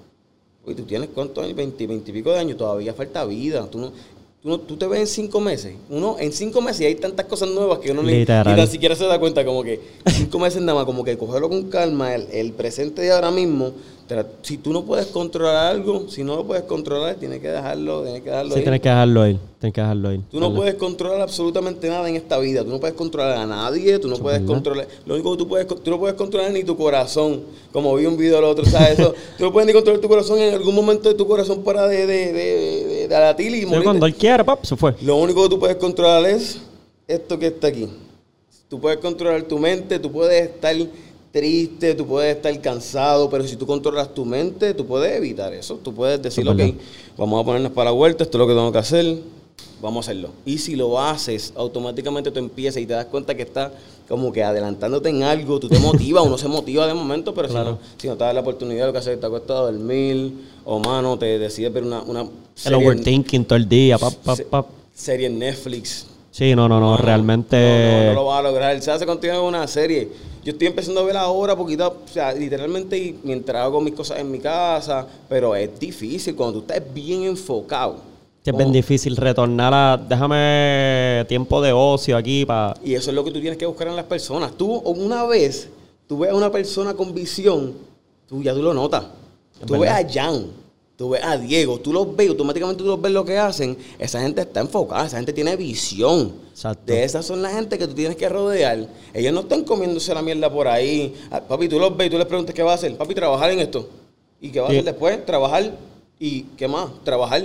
B: oye, tú tienes cuántos años, 20, 20 y pico de años, todavía falta vida. Tú no, tú, no- tú te ves en cinco meses. Uno, en cinco meses hay tantas cosas nuevas que uno ni, tan siquiera se da cuenta. Como que cinco meses nada más, como que cogerlo con calma, el, el presente de ahora mismo. Si tú no puedes controlar algo, si no lo puedes controlar, tienes que dejarlo, tienes que dejarlo
A: Sí,
B: ir.
A: tienes que dejarlo ir. Tienes que dejarlo ir.
B: Tú no
A: ¿Verdad?
B: puedes controlar absolutamente nada en esta vida. Tú no puedes controlar a nadie. Tú no puedes controlar. Lo único que tú puedes, tú no puedes controlar ni tu corazón. Como vi un video del otro, ¿sabes? Eso, tú no puedes ni controlar tu corazón. En algún momento de tu corazón para de, de, de, de, latir y
A: Sí,
B: morirte.
A: cuando él quiera, pap, se fue.
B: Lo único que tú puedes controlar es esto que está aquí. Tú puedes controlar tu mente, tú puedes estar triste, tú puedes estar cansado, pero si tú controlas tu mente, tú puedes evitar eso. Tú puedes decir, ok, vamos a ponernos para la vuelta, esto es lo que tengo que hacer, vamos a hacerlo. Y si lo haces, automáticamente tú empiezas y te das cuenta que estás como que adelantándote en algo, tú te motivas, uno se motiva de momento, pero
A: Claro.
B: si, no, si no te das la oportunidad, lo que haces es te acuestas a dormir, o mano, te decides ver una, una
A: El
B: serie en-
A: overthinking todo el día, pap, pap,
B: se-
A: pap.
B: serie en Netflix,
A: Sí, no, no, no,
B: no,
A: realmente.
B: No, no, lo vas a lograr. Se hace contigo en una serie. Yo estoy empezando a ver ahora poquito, o sea, literalmente y mientras hago mis cosas en mi casa, pero es difícil cuando tú estás bien enfocado.
A: Es bien difícil retornar a. Déjame tiempo de ocio aquí para.
B: Y eso es lo que tú tienes que buscar en las personas. Tú, una vez, tú ves a una persona con visión, tú ya tú lo notas.
A: Es
B: Tú
A: verdad.
B: ves a Jan, tú ves a Diego, tú los ves, automáticamente tú los ves lo que hacen. Esa gente está enfocada, esa gente tiene visión.
A: Exacto.
B: De esas son la gente que tú tienes que rodear. Ellos no están comiéndose la mierda por ahí. Ah, papi, tú los ves y tú les preguntas qué va a hacer. Papi, trabajar en esto. ¿Y qué va a hacer después? Trabajar. ¿Y qué más? Trabajar.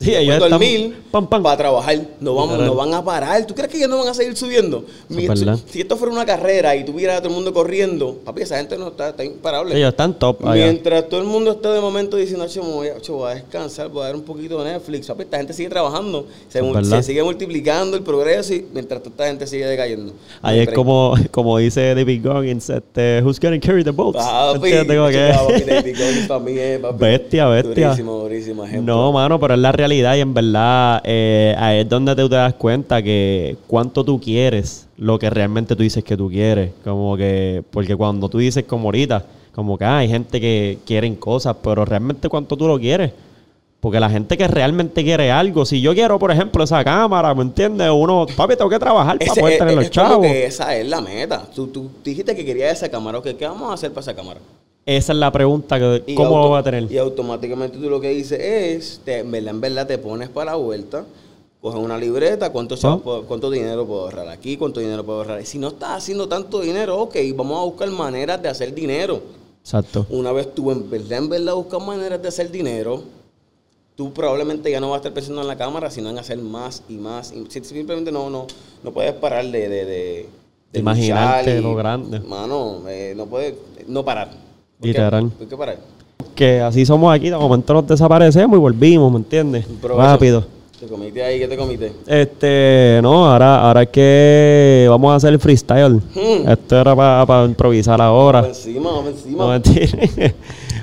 A: Sí, ellos están-
B: dormir
A: pam, pam.
B: para trabajar. No, vamos, no van a parar. ¿Tú crees que ellos no van a seguir subiendo? Mi- si esto fuera una carrera y tuviera a todo el mundo corriendo, papi, esa gente no está, está imparable.
A: Ellos están top allá.
B: Mientras todo el mundo está de momento diciendo, "Che, voy a, che, voy a descansar, voy a ver un poquito de Netflix. Papi, esta gente sigue trabajando, se, sigue multiplicando el progreso y mientras toda esta gente sigue decayendo.
A: Ahí es como, como dice David Goggins, este, who's gonna carry the boats?
B: Papi,
A: ¿Entiendes? Como que-
B: papi, David Goggins para mí es, papi,
A: Bestia, bestia.
B: Durísimo, durísimo ejemplo.
A: No, mano, pero es la realidad y en verdad eh, ahí es donde tú te das cuenta que cuánto tú quieres lo que realmente tú dices que tú quieres. Como que, porque cuando tú dices como ahorita, como que ah, hay gente que quieren cosas, pero realmente cuánto tú lo quieres. Porque la gente que realmente quiere algo, si yo quiero, por ejemplo, esa cámara, ¿me entiendes? Uno, papi, tengo que trabajar para
B: Ese-
A: poder
B: es-
A: tener los
B: es como
A: chavos.
B: que esa es la meta. Tú, tú dijiste que querías esa cámara. ok, ¿Qué vamos a hacer para esa cámara?
A: Esa es la pregunta, que,
B: Y
A: ¿cómo lo va a tener?
B: Y automáticamente tú lo que dices es, te- en verdad, en verdad, te pones para la vuelta, coges una libreta, cuánto,
A: Ah.
B: puedo- cuánto dinero puedo ahorrar aquí, cuánto dinero puedo ahorrar. Si no estás haciendo tanto dinero, ok, vamos a buscar maneras de hacer dinero.
A: Exacto.
B: Una vez tú en verdad, en verdad buscas maneras de hacer dinero, tú probablemente ya no vas a estar pensando en la cámara, sino en hacer más y más. Y si- simplemente no, no, no puedes parar de, de, de, de
A: Imaginarte
B: y-
A: lo grande.
B: Mano, eh, no puedes no parar.
A: Literal.
B: ¿Por qué parar?
A: Que así somos aquí, de momento nos desaparecemos y volvimos, ¿me entiendes? Rápido.
B: ¿Te comiste ahí? ¿Qué te comiste?
A: Este, no, ahora, ahora es que vamos a hacer el freestyle.
B: Hmm.
A: Esto era para improvisar
B: Vamos
A: ahora.
B: encima, vamos encima.
A: No mentir.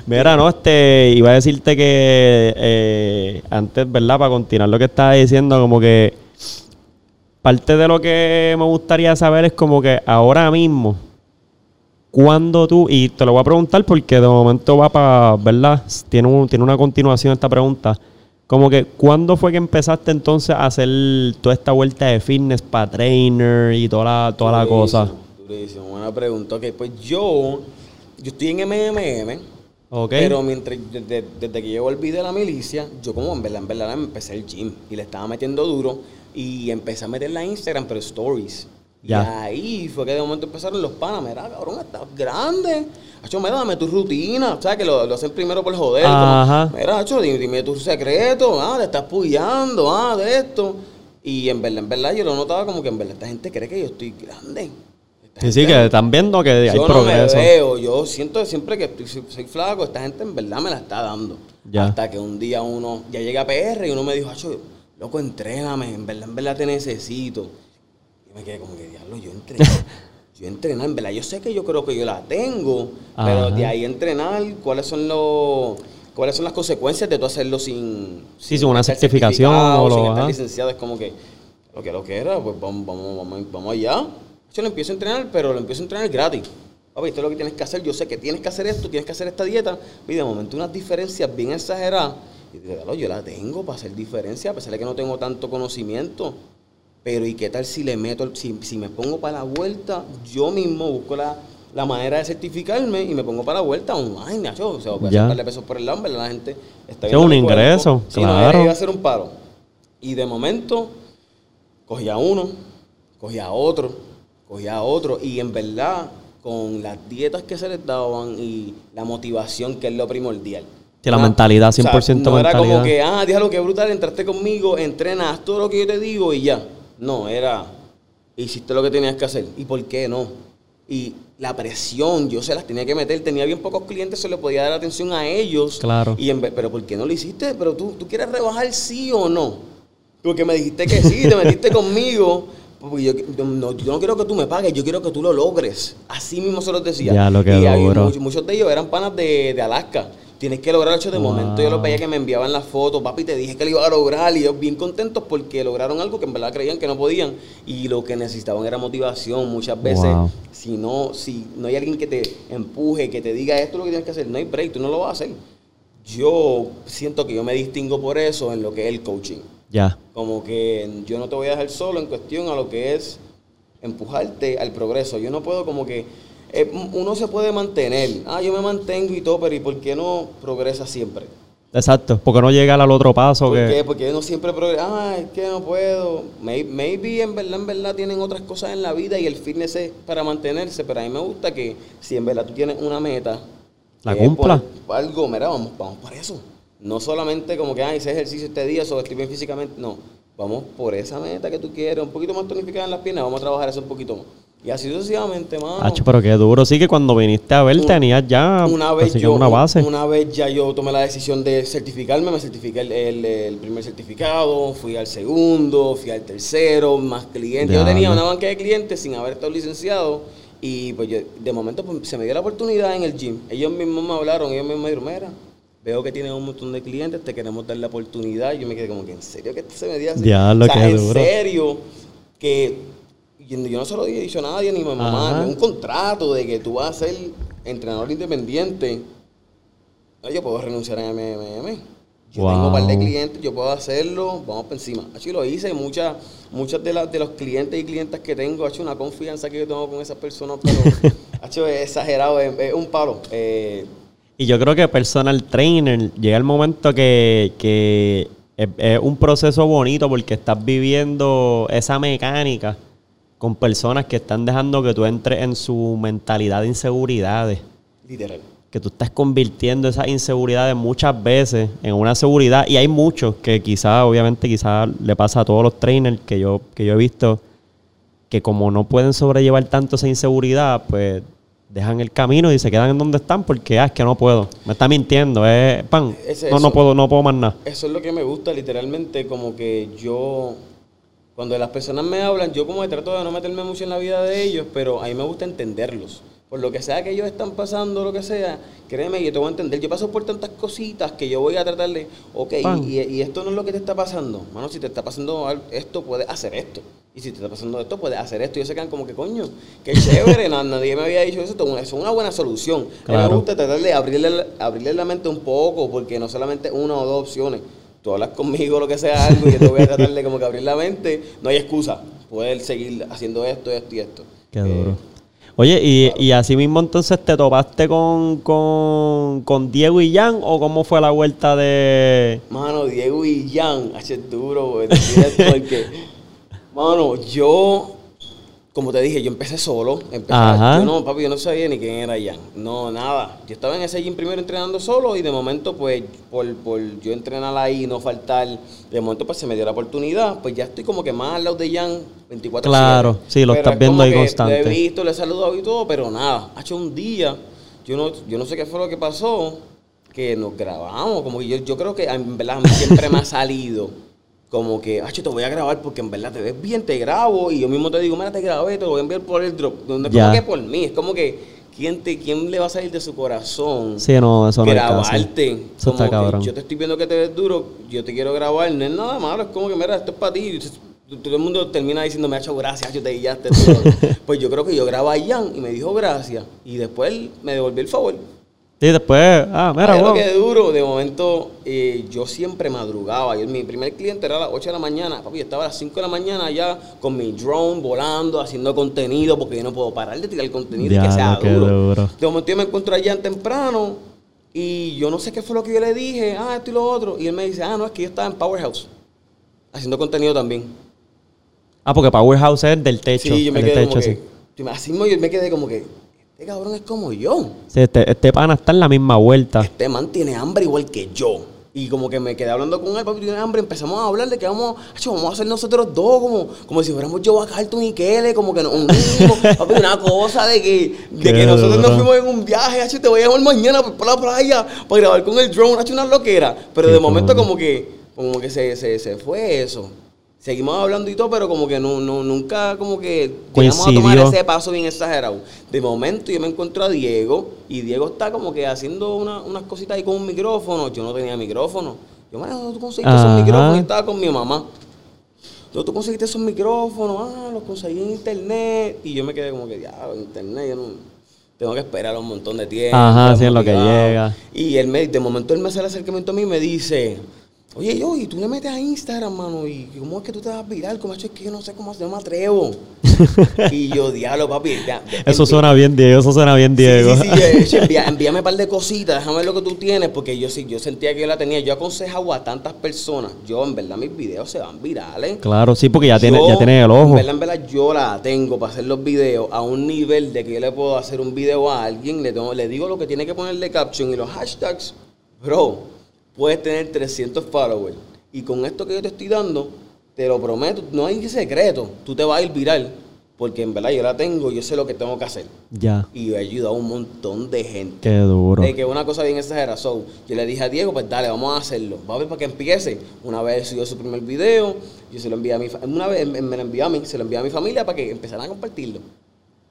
A: Mira, no, este, iba a decirte que eh, antes, ¿verdad? Para continuar lo que estaba diciendo, como que parte de lo que me gustaría saber es como que ahora mismo, cuando tú, y te lo voy a preguntar porque de momento va para, ¿verdad? Tiene, un- tiene una continuación esta pregunta. Como que, ¿cuándo fue que empezaste entonces a hacer toda esta vuelta de fitness para trainer y toda la, toda la cosa?
B: Durísimo, buena pregunta. Ok, pues yo, yo estoy en MMM,
A: Ok.
B: pero mientras, desde, desde que yo volví de la milicia, yo como en verdad, en verdad me empecé el gym y le estaba metiendo duro y empecé a meterla en Instagram, pero stories.
A: Ya.
B: Y ahí fue que de momento empezaron los panas, mira, cabrón, estás grande. Hacho, mira, dame tu rutina. O sea, que lo, lo hacen primero por joder.
A: Ajá.
B: Como, mira, Hacho, dime, dime tu secreto. Ah, te estás puyando, ah, de esto. Y en verdad, en verdad, yo lo notaba como que en verdad esta gente cree que yo estoy grande.
A: Sí, sí, que están viendo que hay
B: yo
A: progreso.
B: no me veo, yo siento siempre que estoy, soy, flaco, esta gente en verdad me la está dando.
A: Ya.
B: Hasta que un día uno, ya llega a PR y uno me dijo, Acho, loco, entréname, en verdad, en verdad te necesito. Y me quedé como que, diablo, yo entreno. yo entreno, en verdad, yo sé que yo creo que yo la tengo, pero de ahí entrenar, ¿cuáles son los... ¿Cuáles son las consecuencias de tú hacerlo sin...
A: Sí, sin una certificación o lo-
B: sin estar licenciado? Es como que, lo que lo que era, pues vamos, vamos, vamos, vamos allá. Yo lo empiezo a entrenar, pero lo empiezo a entrenar gratis. Papi, esto es lo que tienes que hacer. Yo sé que tienes que hacer esto, tienes que hacer esta dieta. Y de momento unas diferencias bien exageradas. Y digo, "Diablo, yo la tengo para hacer diferencia, a pesar de que no tengo tanto conocimiento. Pero ¿y qué tal si le meto, si, si me pongo para la vuelta, yo mismo busco la, la manera de certificarme y me pongo para la vuelta online, nacho? O sea, voy a hacer un par de pesos por el lado, ¿verdad? La gente está
A: Sí, un ingreso,
B: Sí, no,
A: claro.
B: iba a hacer un paro. Y de momento, cogía uno, cogía otro, cogía otro. Y en verdad, con las dietas que se les daban y la motivación, que es lo primordial.
A: Sí, la
B: No,
A: mentalidad,
B: o sea,
A: 100%
B: no era como
A: mentalidad.
B: que, ah, déjalo que brutal, entraste conmigo, entrenas, todo lo que yo te digo y ya. No, era, hiciste lo que tenías que hacer. ¿Y por qué no? Y la presión, yo se las tenía que meter. Tenía bien pocos clientes, se le podía dar atención a ellos.
A: Claro.
B: Y en vez- pero ¿por qué no lo hiciste? Pero tú, tú quieres rebajar sí o no. Porque me dijiste que sí, te metiste conmigo. Porque yo, yo no, yo no quiero que tú me pagues, yo quiero que tú lo logres. Así mismo se los decía.
A: Ya, lo que
B: y muchos, muchos de ellos eran panas de, de Alaska. Tienes que lograr hecho de
A: Wow.
B: momento. Yo los veía que me enviaban las fotos, papi, te dije que lo iba a lograr. Y ellos bien contentos porque lograron algo que en verdad creían que no podían. Y lo que necesitaban era motivación. Muchas veces,
A: Wow.
B: si no, si no hay alguien que te empuje, que te diga esto es lo que tienes que hacer, no hay break, tú no lo vas a hacer. Yo siento que yo me distingo por eso en lo que es el coaching.
A: Ya.
B: Como que yo no te voy a dejar solo en cuestión a lo que es empujarte al progreso. Yo no puedo como que eh, uno se puede mantener. Ah, yo me mantengo y todo, pero ¿y por qué no progresa siempre?
A: Exacto. Porque no llega al otro paso
B: ¿Por
A: que.
B: qué? Porque uno siempre progresa. Ah, es que no puedo. May- Maybe en verdad, en verdad tienen otras cosas en la vida y el fitness es para mantenerse, pero a mí me gusta que si en verdad tú tienes una meta,
A: La cumpla.
B: algo, mira, vamos, vamos por eso. No solamente como que, ah, hice ejercicio este día, o estoy bien físicamente. No, vamos por esa meta que tú quieres, un poquito más tonificada en las piernas, vamos a trabajar eso un poquito más. Y así sucesivamente, mano.
A: Hacho, pero qué duro. Sí que cuando viniste a ver tenías ya
B: una vez
A: así que
B: yo
A: una base.
B: una vez ya yo tomé la decisión de certificarme me certifiqué el, el- el primer certificado fui al segundo fui al tercero más clientes yo tenía una banca de clientes sin haber estado licenciado y pues yo, de momento pues, se me dio la oportunidad en el gym ellos mismos me hablaron ellos mismos me dijeron mira veo que tienes un montón de clientes te queremos dar la oportunidad y yo me quedé como que en serio que se me dio así
A: Ya, lo
B: o sea,
A: que
B: en
A: duro.
B: serio que yo yo no se lo he dicho a nadie, ni a mi mamá,
A: Ajá.
B: un contrato de que tú vas a ser entrenador independiente. Yo puedo renunciar a MMM. Yo tengo un par de clientes, yo puedo hacerlo, vamos por encima. Así lo hice, muchas muchas de, las de los clientes y clientas que tengo, ha hecho una confianza que yo tengo con esas personas, pero ha hecho exagerado, es, es un palo. Eh,
A: Y yo creo que personal trainer llega el momento que, que es, es un proceso bonito porque estás viviendo esa mecánica con personas que están dejando que tú entres en su mentalidad de inseguridades.
B: literal.
A: Que tú estás convirtiendo esas inseguridades muchas veces en una seguridad. Y hay muchos que quizás, obviamente, quizás le pasa a todos los trainers que yo, que yo he visto que como no pueden sobrellevar tanto esa inseguridad, pues dejan el camino y se quedan en donde están porque ah, es que no puedo. Me está mintiendo, es pan.
B: Es
A: no, no puedo, no puedo más nada.
B: Eso es lo que me gusta, literalmente, como que yo, cuando las personas me hablan, yo como que trato de no meterme mucho en la vida de ellos, pero a mí me gusta entenderlos. por lo que sea que ellos están pasando, lo que sea, créeme, yo te voy a entender. Yo paso por tantas cositas que yo voy a tratar de, ok, y, y esto no es lo que te está pasando. Mano, si te está pasando esto, puedes hacer esto. Y si te está pasando esto, puedes hacer esto. Y ellos se quedan como que, coño, qué chévere, na- nadie me había dicho eso. Es una buena solución. A mí me gusta tratar de abrirle, abrirle la mente un poco, porque no solamente una o dos opciones. Tú hablas conmigo, lo que sea, algo, y yo te voy a tratar de como que abrir la mente. No hay excusa. Poder seguir haciendo esto, esto y esto.
A: Qué
B: Eh,
A: duro. Oye, y, y así mismo entonces te topaste con, con, con Diego y Jan o cómo fue la vuelta de...
B: Mano, Diego y Jan, hace duro, güey, porque, mano, yo, como te dije, yo empecé solo. Empecé. Yo no, papi, yo no sabía ni quién era Jan. No, nada. Yo estaba en ese gym primero entrenando solo y de momento, pues, por, por yo entrenar ahí, no faltar, de momento, pues, se me dio la oportunidad. Pues ya estoy como que más al lado de Jan 24
A: Claro, sí, lo estás viendo ahí constante.
B: Lo he visto, le he saludado y todo, pero nada. Ha hecho un día, yo no, yo no sé qué fue lo que pasó, que nos grabamos. Como que yo, yo creo que en verdad siempre me ha salido como que, acho, te voy a grabar porque en verdad te ves bien, te grabo y yo mismo te digo, mira, te grabé, te lo voy a enviar por el drop. No es como que por mí, es como que, ¿quién, te, ¿quién le va a salir de su corazón?
A: Sí, no, eso no
B: grabarte.
A: Eso
B: Como
A: está
B: que
A: cabrón.
B: Yo te estoy viendo que te ves duro, yo te quiero grabar, no es nada malo, es como que, mira, esto es para ti. Todo el mundo termina diciendo, me ha hecho gracias, yo te guiaste. pues yo creo que yo grabé a Jan y me dijo gracias. Y después él me devolvió el favor.
A: Sí, después, ah, mira,
B: Ay, lo
A: wow.
B: que duro, de momento eh, yo siempre madrugaba. Yo, mi primer cliente era a las 8 de la mañana. Papi, yo estaba a las 5 de la mañana ya con mi drone volando, haciendo contenido, porque yo no puedo parar de tirar contenido y que sea
A: qué
B: duro.
A: duro.
B: De momento yo me encuentro allá temprano y yo no sé qué fue lo que yo le dije, ah, esto y lo otro. Y él me dice, ah, no, es que yo estaba en Powerhouse haciendo contenido también.
A: Ah, porque Powerhouse es del techo.
B: sí, yo me
A: el
B: quedé
A: techo,
B: como
A: sí.
B: que, yo me- así yo me quedé como que, este cabrón es como yo.
A: Sí, este, este pana está en la misma vuelta.
B: este man tiene hambre igual que yo. Y como que me quedé hablando con él, papi, tiene hambre. Empezamos a hablar de que vamos, acho, vamos a hacer nosotros dos, como, como si fuéramos yo a Carlton y Kele, como que nos unimos. papi, una cosa de que, de que nosotros nos fuimos en un viaje, acho, te voy a llamar mañana por, la playa para grabar con el drone, acho, una loquera. Pero de momento como que, como que se, se, se fue eso. Seguimos hablando y todo, pero como que no, no, nunca como que llegamos a tomar ese paso bien exagerado. De momento yo me encuentro a Diego y Diego está como que haciendo una- unas cositas ahí con un micrófono. Yo no tenía micrófono. Yo, me ¿dónde tú conseguiste
A: Ajá.
B: esos micrófonos? Y estaba con mi mamá. ¿Dónde tú conseguiste esos micrófonos? Ah, los conseguí en internet. Y yo me quedé como que, ya, internet, yo no... Tengo que esperar un montón de tiempo.
A: Ajá, sí, en lo que
B: motivado".
A: llega.
B: Y él me, de momento él me hace el acercamiento a mí y me dice, oye, yo, y tú le metes a Instagram, mano, y cómo es que tú te vas a viral, como es que yo no sé cómo no me atrevo. y yo, diablo, papi. ya, ya,
A: Eso suena bien, Diego. Eso suena bien, Diego.
B: Sí, sí, sí, yo- yo, envía- envíame un par de cositas, déjame ver lo que tú tienes, porque yo sí, yo sentía que yo la tenía. Yo aconsejaba a tantas personas. Yo, en verdad, mis videos se van virales.
A: Claro, sí, porque ya tiene,
B: Yo,
A: ya tiene el
B: En
A: ojo.
B: verdad, en verdad, yo la tengo para hacer los videos a un nivel de que yo le puedo hacer un video a alguien, le, tengo- le digo lo que tiene que ponerle caption y los hashtags. Bro, puedes tener 300 followers. Y con esto que yo te estoy dando, te lo prometo, no hay secreto. Tú te vas a ir viral. Porque en verdad yo la tengo, yo sé lo que tengo que hacer.
A: Ya.
B: Y he ayudado a un montón de gente.
A: Qué duro.
B: De que una cosa bien exagerada. So, yo le dije a Diego, pues dale, vamos a hacerlo. Va a ver para que empiece. Una vez subió su primer video, yo se lo envié a mi Una vez me lo envió a mí, se lo envié a mi familia para que empezaran a compartirlo.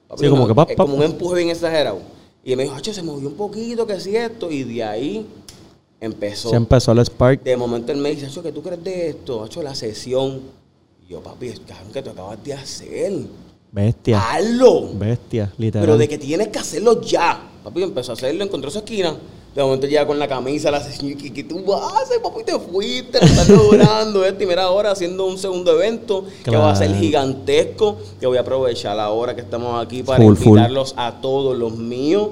B: Papi,
A: Sí, como que pa,
B: es como un
A: pa.
B: empuje bien exagerado. Y él me dijo, "Acho, se movió un poquito, que si esto. Y de ahí empezó.
A: Se empezó el Spark.
B: De momento él me dice, ¿qué tú crees de esto? Acho, la sesión. Y yo, papi, es cabrón que tú acabas de hacer.
A: Bestia.
B: Hazlo.
A: Bestia, literal.
B: Pero de que tienes que hacerlo ya. Papi empezó a hacerlo, encontró su esquina. De momento llega con la camisa, la sesión, ¿qué, qué tú haces, papi? Te fuiste, lo estás logrando esto. Y mira ahora haciendo un segundo evento que va a ser gigantesco. Que voy a aprovechar ahora que estamos aquí para
A: Full, full.
B: invitarlos a todos los míos.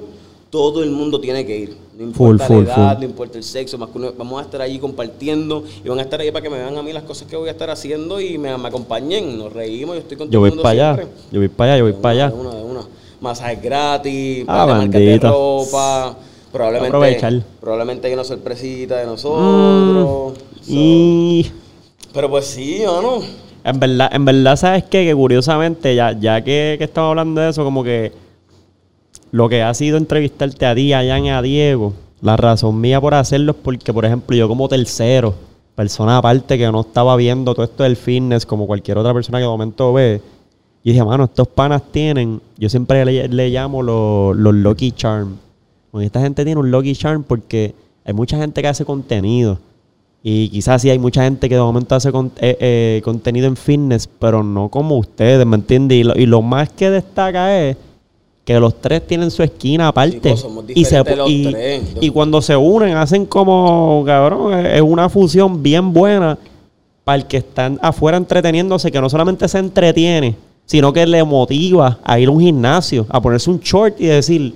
B: Todo el mundo tiene que ir. No importa
A: full,
B: la edad,
A: full.
B: no importa el sexo. Más que uno- vamos a estar allí compartiendo. Y van a estar ahí para que me vean a mí las cosas que voy a estar haciendo y me, me acompañen. Nos reímos. Yo estoy con
A: Yo voy para allá. Yo voy para allá, yo voy para allá.
B: De una, de una. Masajes gratis,
A: Ah,
B: de ropa. Probablemente,
A: Aprovechar.
B: probablemente hay una sorpresita de nosotros. So,
A: Y
B: pero pues sí, no.
A: en verdad, en verdad, ¿sabes qué? Que curiosamente, ya, ya que, que estamos hablando de eso, como que lo que ha sido entrevistarte a ti, a Jan y a Diego, la razón mía por hacerlo es porque, por ejemplo, yo como tercero, persona aparte que no estaba viendo todo esto del fitness como cualquier otra persona que de momento ve, Yo dije, mano, estos panas tienen, yo siempre le, le llamo los, Lucky Charm. Esta gente tiene un Lucky Charm porque hay mucha gente que hace contenido. Y quizás sí hay mucha gente que de momento hace con- eh, eh, contenido en fitness, pero no como ustedes, ¿me entiendes? Y lo, y lo más que destaca es que los tres tienen su esquina aparte.
B: Chicos, somos
A: y, se,
B: los
A: y,
B: tres.
A: y cuando se unen, hacen como, cabrón, es una fusión bien buena para el que está afuera entreteniéndose, que no solamente se entretiene, sino que le motiva a ir a un gimnasio, a ponerse un short y decir,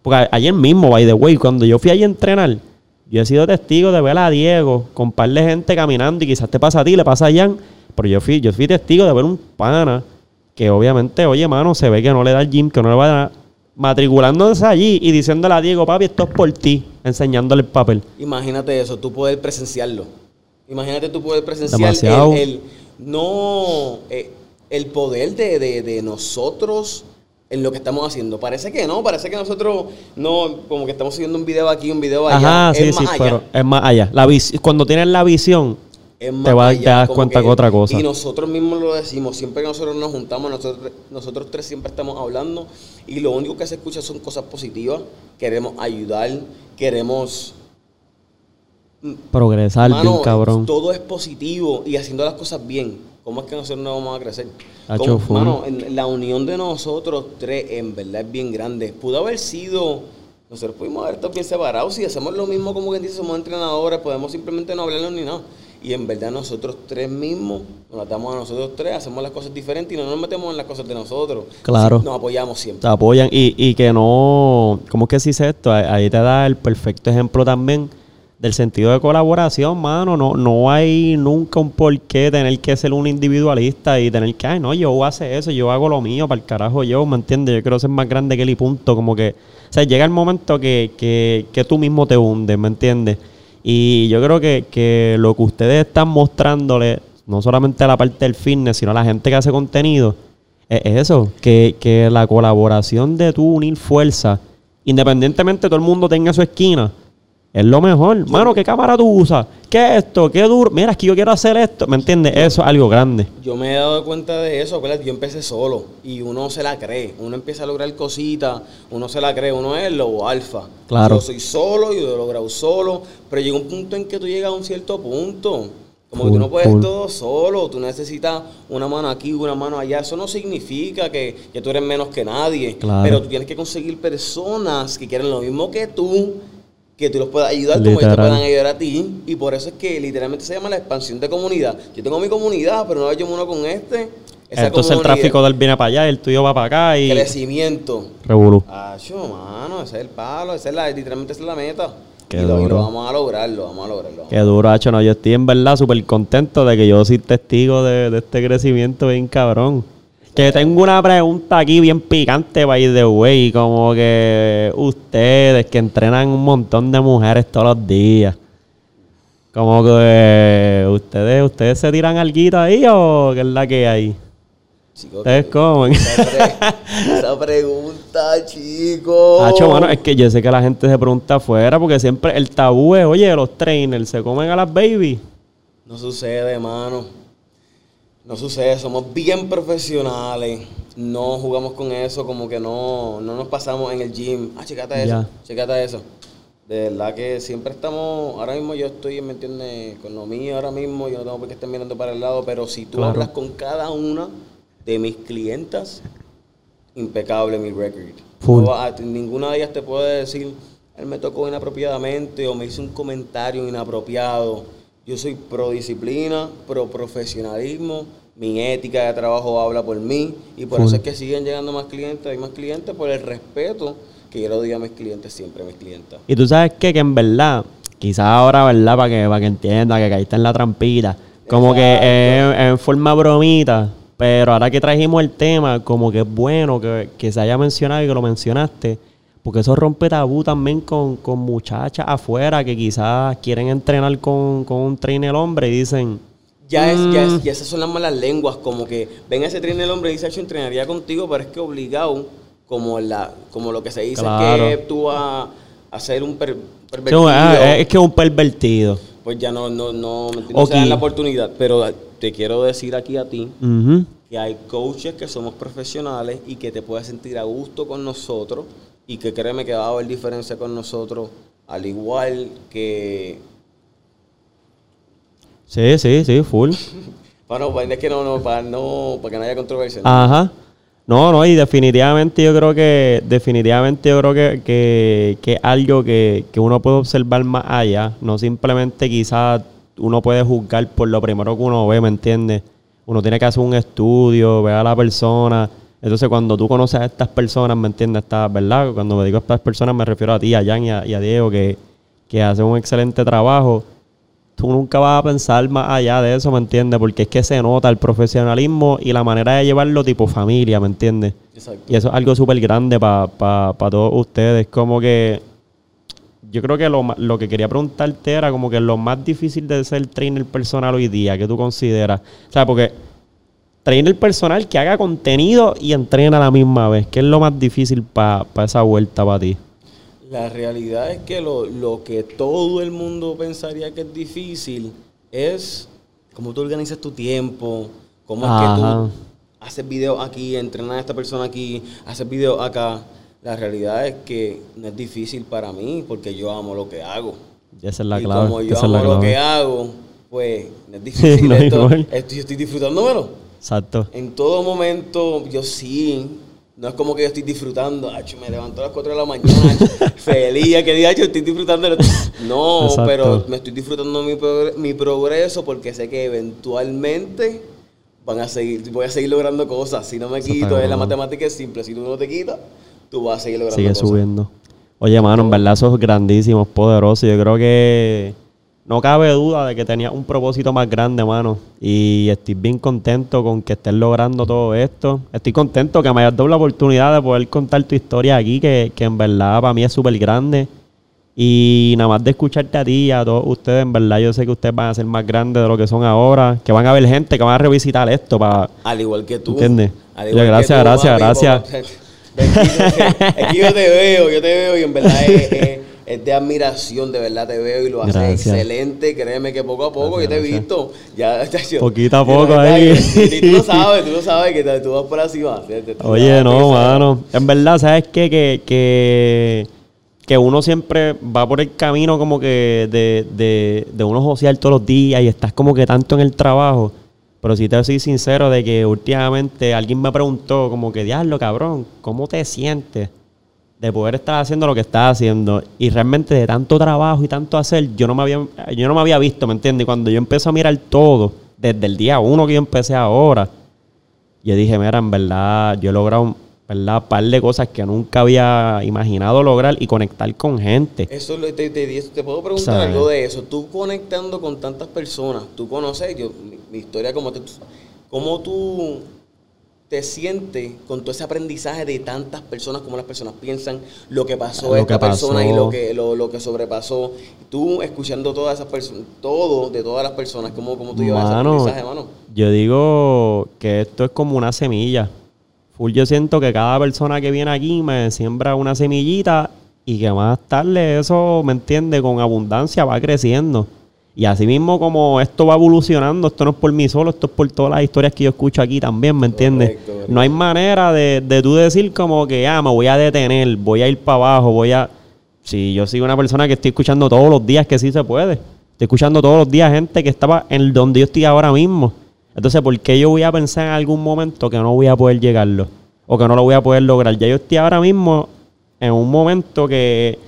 A: porque ayer mismo, by the way, cuando yo fui allí a entrenar, yo he sido testigo de ver a Diego con un par de gente caminando y quizás te pasa a ti, le pasa a Jan, pero yo fui, yo fui testigo de ver un pana que obviamente, oye, mano, se ve que no le da el gym, que no le va a dar, matriculándose allí y diciéndole a Diego, papi, esto es por ti, enseñándole el papel.
B: Imagínate eso, tú poder presenciarlo. Imagínate tú poder presenciar el, el- no eh, el poder de, de- de nosotros en lo que estamos haciendo. Parece que no, parece que nosotros no, como que estamos siguiendo un video aquí, un video allá.
A: Ajá, sí,
B: es
A: sí,
B: más allá.
A: pero es más allá. La vis- cuando tienes la visión,
B: Es
A: te, va-
B: allá,
A: te das cuenta que, otra cosa.
B: Y nosotros mismos lo decimos, siempre que nosotros nos juntamos, nosotros, nosotros tres siempre estamos hablando y lo único que se escucha son cosas positivas. Queremos ayudar, queremos
A: Progresar
B: Mano,
A: bien cabrón.
B: Todo es positivo y haciendo las cosas bien. ¿Cómo es que nosotros no vamos a crecer?
A: Hacho,
B: ¿Cómo-
A: full.
B: mano, en- la unión de nosotros tres en verdad es bien grande. Pudo haber sido, nosotros pudimos haber estado bien separados. Si hacemos lo mismo como quien dice, somos entrenadores, podemos simplemente no hablarnos ni nada. Y en verdad nosotros tres mismos, nos atamos a nosotros tres, hacemos las cosas diferentes y no nos metemos en las cosas de nosotros.
A: Claro.
B: Nos apoyamos siempre.
A: Te apoyan y, y que no. ¿Cómo es que se dice esto? Ahí- te da el perfecto ejemplo también del sentido de colaboración, mano. No, no hay nunca un por qué tener que ser un individualista y tener que, ay, no, yo hacer eso, yo hago lo mío, para el carajo yo, ¿me entiendes? Yo quiero ser más grande que él y punto. Como que, o sea, llega el momento que, que, que tú mismo te hundes, ¿me entiendes? Y yo creo que, que lo que ustedes están mostrándole, no solamente a la parte del fitness, sino a la gente que hace contenido, es es eso, que, que la colaboración de tú unir fuerza, independientemente todo el mundo tenga su esquina, es lo mejor. Mano, ¿qué cámara tú usas? ¿Qué es esto? ¿Qué duro? Mira, es que yo quiero hacer esto. ¿Me entiendes? Eso es algo grande.
B: Yo me he dado cuenta de eso, acuérdate, yo empecé solo y uno se la cree, uno empieza a lograr cositas, uno se la cree, uno es el lobo alfa.
A: Claro.
B: Yo soy solo, yo lo he logrado solo, pero llega un punto en que tú llegas a un cierto punto. Como que tú no puedes todo solo, tú necesitas una mano aquí, una mano allá. Eso no significa que, que tú eres menos que nadie,
A: Claro.
B: pero tú tienes que conseguir personas que quieren lo mismo que tú, que tú los puedas ayudar como ellos te puedan ayudar a ti. Y por eso es que literalmente se llama la expansión de comunidad. Yo tengo mi comunidad, pero una vez yo me uno con este. esa
A: Entonces el tráfico del viene para allá, el tuyo va para acá y...
B: Crecimiento.
A: Revolú.
B: Acho, mano, ese es el palo, esa es la, literalmente esa es la meta.
A: Qué
B: y, lo, y
A: duro.
B: lo vamos a lograr, lo vamos a lograr. lo vamos
A: Qué duro, hacho. No, yo estoy en verdad súper contento de que yo soy testigo de, de este crecimiento bien cabrón. Que tengo una pregunta aquí bien picante, by the way. Como que ustedes que entrenan un montón de mujeres todos los días. Como que ustedes, ustedes se tiran alguito ahí o qué es la que hay.
B: Chicos,
A: Ustedes comen.
B: Esa, pre- esa pregunta, chicos.
A: Hacho, mano, es que yo sé que la gente se pregunta afuera porque siempre el tabú es, oye, los trainers se comen a las babies.
B: No sucede, mano. No sucede, somos bien profesionales. No jugamos con eso, como que no, no nos pasamos en el gym. Ah, checate eso,
A: Ya.
B: checate eso. De verdad que siempre estamos, ahora mismo yo estoy, ¿me entiendes? Con lo mío ahora mismo, yo no tengo por qué estar mirando para el lado, pero si tú
A: Claro.
B: hablas con cada una de mis clientas, impecable mi record. No a- ninguna de ellas te puede decir, él me tocó inapropiadamente o me hizo un comentario inapropiado. Yo soy pro disciplina, pro profesionalismo, mi ética de trabajo habla por mí y por
A: Full.
B: eso es que siguen llegando más clientes y más clientes por el respeto que yo le doy a mis clientes siempre, a mis clientas.
A: Y tú sabes qué? que en verdad, quizás ahora, ¿verdad? Para que, para que entienda que caíste en la trampita. Como que es en forma bromita. Pero ahora que trajimos el tema, como que es bueno que, que se haya mencionado y que lo mencionaste. Porque eso rompe tabú también con, con muchachas afuera que quizás quieren entrenar con, con un trainer hombre y dicen,
B: Ya, es, ya,
A: Mm.
B: es- ya esas son las malas lenguas, como que ven a ese trainer el hombre y dice, "Acho, entrenaría contigo, pero es que obligado, como la como lo que se dice
A: Claro.
B: que tú vas a ser un per-
A: "Sí,
B: pervertido,
A: ah, es que es un pervertido.
B: pues ya no, no, no, ¿me entiendes? No se
A: Ok.
B: dan la oportunidad. Pero te quiero decir aquí a ti que que hay coaches que somos profesionales y que te puedes sentir a gusto con nosotros y que créeme que va a haber diferencia con nosotros, al igual que...
A: Sí, sí, sí, full.
B: Para no, es que no, no, para no, para que no haya controversia. ¿no?
A: Ajá. No, no, y definitivamente yo creo que, definitivamente yo creo que, que, que es algo que, que uno puede observar más allá, no simplemente quizás uno puede juzgar por lo primero que uno ve, ¿me entiendes? Uno tiene que hacer un estudio, ver a la persona. Entonces, cuando tú conoces a estas personas, ¿me entiendes? Estas, ¿verdad? Cuando me digo a estas personas, me refiero a ti, a Jan y a, y a Diego, que, que hacen un excelente trabajo. Tú nunca vas a pensar más allá de eso, ¿me entiendes? Porque es que se nota el profesionalismo y la manera de llevarlo tipo familia, ¿me entiendes?
B: Exacto.
A: Y eso es algo súper grande para todos ustedes. Como que yo creo que lo, lo que quería preguntarte era como que lo más difícil de ser trainer personal hoy día, que tú consideras. O sea, porque trainer personal que haga contenido y entrena a la misma vez. ¿Qué es lo más difícil para esa vuelta para ti?
B: La realidad es que lo, lo que todo el mundo pensaría que es difícil es cómo tú organizas tu tiempo, cómo es que tú haces videos aquí, entrenas a esta persona aquí, haces videos acá. La realidad es que no es difícil para mí porque yo amo lo que hago.
A: Esa es la
B: y
A: clave.
B: como yo amo lo que hago, pues no es difícil
A: No,
B: esto yo estoy disfrutándomelo.
A: Exacto.
B: En todo momento, yo sí. No es como que yo estoy disfrutando. Me levanto a las 4 de la mañana. feliz, que día yo estoy disfrutando. No,
A: Exacto.
B: pero me estoy disfrutando mi, progre- mi progreso porque sé que eventualmente van a seguir, voy a seguir logrando cosas. Si no me quito, es la matemática es simple. Si tú no te quitas, tú vas a seguir logrando
A: Sigue
B: cosas.
A: subiendo. Oye, mano, en verdad eso es grandísimo, es poderoso. Yo creo que no cabe duda de que tenías un propósito más grande, mano. Y estoy bien contento con que estés logrando todo esto. Estoy contento que me hayas dado la oportunidad de poder contar tu historia aquí, que, que en verdad para mí es súper grande. Y nada más de escucharte a ti y a todos ustedes, en verdad yo sé que ustedes van a ser más grandes de lo que son ahora. Que van a haber gente que van a revisitar esto para...
B: Al igual que tú.
A: ¿Entiendes?
B: Al
A: gracias, gracias, gracias.
B: que yo te veo, yo te veo y en verdad es, es- es de admiración, de verdad te veo y lo haces excelente. Créeme que poco a poco
A: Gracias,
B: yo te he visto. Ya, ya-
A: Poquito a poco
B: verdad
A: ahí.
B: que- Y tú lo sabes, tú lo sabes que te- tú vas por así tú
A: Oye, no, mano. En verdad, ¿sabes qué? Que, que, que uno siempre va por el camino como que de, de, de uno josear todos los días y estás como que tanto en el trabajo. Pero si te soy sincero de que últimamente alguien me preguntó como que, diablo, cabrón, ¿cómo te sientes de poder estar haciendo lo que estás haciendo? Y realmente de tanto trabajo y tanto hacer, yo no me había, yo no me había visto, ¿me entiendes? Y cuando yo empecé a mirar todo, desde el día uno que yo empecé ahora, yo dije, mira, en verdad, yo he logrado, ¿verdad? Un par de cosas que nunca había imaginado lograr y conectar con gente.
B: Eso lo- te, te, te puedo preguntar algo de eso. Tú conectando con tantas personas, tú conoces, yo, mi, mi historia como te, cómo tú te sientes con todo ese aprendizaje de tantas personas, cómo las personas piensan, lo que pasó
A: Lo
B: a esta
A: que pasó.
B: persona y lo que, lo, lo que sobrepasó. Tú escuchando todas esas personas, todo de todas las personas, cómo, cómo tú llevas ese aprendizaje, mano.
A: yo digo que esto es como una semilla. Full yo siento que cada persona que viene aquí me siembra una semillita y que más tarde eso, ¿me entiende? Con abundancia va creciendo. Y así mismo como esto va evolucionando, esto no es por mí solo, esto es por todas las historias que yo escucho aquí también, ¿me entiendes?
B: Correcto, correcto.
A: No hay manera de, de tú decir como que, ah, me voy a detener, voy a ir para abajo, voy a... Si yo soy una persona que estoy escuchando todos los días que sí se puede. Estoy escuchando todos los días gente que estaba en donde yo estoy ahora mismo. Entonces, ¿por qué yo voy a pensar en algún momento que no voy a poder llegarlo? O que no lo voy a poder lograr. Ya yo estoy ahora mismo en un momento que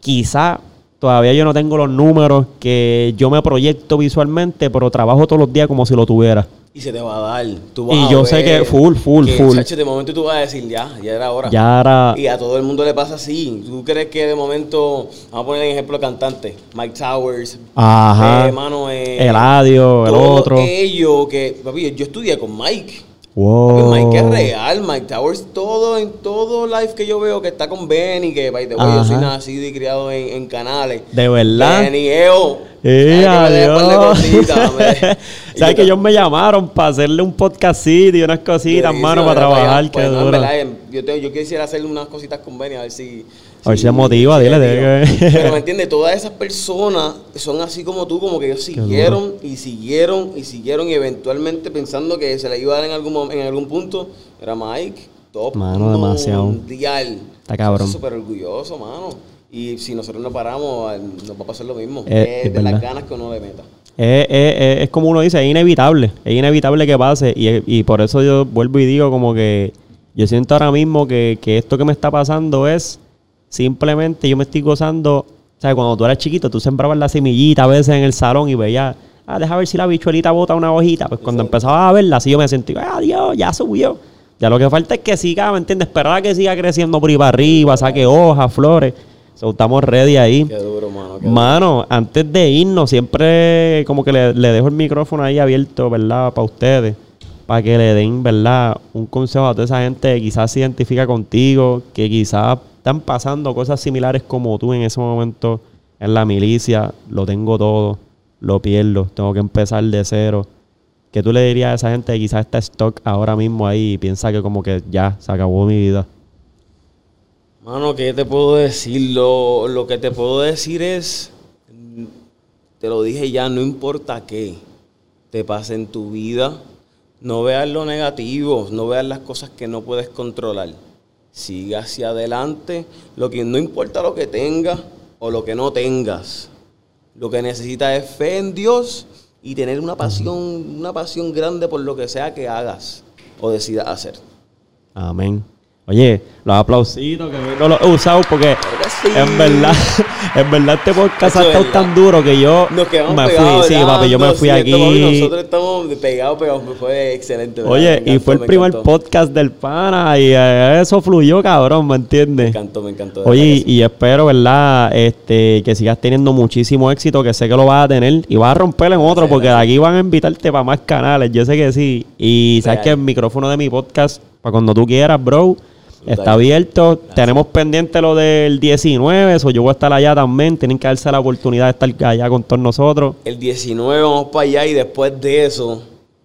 A: quizá todavía yo no tengo los números que yo me proyecto visualmente, pero trabajo todos los días como si lo tuviera.
B: Y se te va a dar. Tú vas
A: Y
B: a
A: yo sé que full, full,
B: que,
A: full.
B: chacho, de momento tú vas a decir, ya, ya era hora.
A: Ya ahora...
B: Y a todo el mundo le pasa así. ¿Tú crees que de momento, vamos a poner en ejemplo cantante, Mike Towers,
A: Ajá.
B: eh, mano, eh,
A: Eladio, el otro.
B: ellos que, papi, yo estudié con Mike.
A: Wow.
B: Mike es real, Mike Towers, todo en todo live que yo veo que está con Benny, que by the way, yo soy nacido y criado en, en canales.
A: De verdad.
B: Benny, Eo,
A: ¡Eh,
B: que
A: ¿Sabes
B: yo-
A: que ellos me llamaron para hacerle un podcastito y unas cositas, mano, para
B: pero
A: trabajar?
B: pues, no, en
A: duro.
B: verdad, eh, yo, te- yo quisiera hacerle unas cositas con Benny a ver si.
A: A ver si se motiva, dile,
B: le
A: dile
B: Pero me entiendes, todas esas personas son así como tú, como que ellos siguieron y siguieron y siguieron y eventualmente pensando que se le iba a dar en algún, en algún punto. Era Mike, top
A: Mano, demasiado.
B: mundial.
A: Está cabrón.
B: Súper orgulloso, mano. Y si nosotros no paramos, nos va a pasar lo mismo.
A: Eh,
B: es de las ganas que uno le meta.
A: Es, es- es- es como uno dice, es inevitable. Es inevitable que pase. Y, y por eso yo vuelvo y digo como que yo siento ahora mismo que, que esto que me está pasando es simplemente yo me estoy gozando. O sea, cuando tú eras chiquito, tú sembrabas la semillita a veces en el salón y veías, ah, deja ver si la bichuelita bota una hojita. Pues cuando empezaba a verla, así yo me sentí, ah, Dios, ya subió. Ya lo que falta es que siga, ¿me entiendes? Esperar a que siga creciendo por ahí para arriba, saque hojas, flores. So, estamos ready ahí.
B: Qué duro, mano. qué duro.
A: Mano, antes de irnos, siempre como que le, le dejo el micrófono ahí abierto, ¿verdad? Para ustedes. Para que le den, ¿verdad? Un consejo a toda esa gente que quizás se identifica contigo, que quizás están pasando cosas similares como tú en ese momento en la milicia. Lo tengo todo, lo pierdo, tengo que empezar de cero. ¿Qué tú le dirías a esa gente que quizás está stock ahora mismo ahí y piensa que como que ya se acabó mi vida?
B: Mano, ¿qué te puedo decir? Lo, lo que te puedo decir es, te lo dije ya, no importa qué te pase en tu vida, no veas lo negativo, no veas las cosas que no puedes controlar. Sigue hacia adelante, lo que no importa lo que tengas o lo que no tengas. Lo que necesitas es fe en Dios y tener una pasión, una pasión grande por lo que sea que hagas o decidas hacer.
A: Amén. Oye, los aplausitos que no los he usado porque
B: sí.
A: en verdad, en verdad este podcast ha
B: es
A: estado tan duro que yo
B: Nos
A: me fui, sí, papi, yo me fui aquí.
B: papi, nosotros estamos pegados, pegados. Fue excelente. ¿verdad?
A: Oye,
B: Me
A: y fue el
B: me
A: primer
B: encantó.
A: podcast del pana y eh, eso fluyó, cabrón, ¿me
B: Me
A: entiendes?
B: encantó, me encantó.
A: Oye, y, espero, ¿verdad? Este, que sigas teniendo muchísimo éxito, que sé que lo vas a tener y vas a romper en otro, porque de aquí van a invitarte para más canales, yo sé que sí. Y sabes
B: Real.
A: que el micrófono de mi podcast, para cuando tú quieras, bro, está abierto. Tenemos pendiente lo del 19, eso yo voy a estar allá también. Tienen que darse la oportunidad de estar allá con todos nosotros.
B: El 19 vamos para allá y después de eso,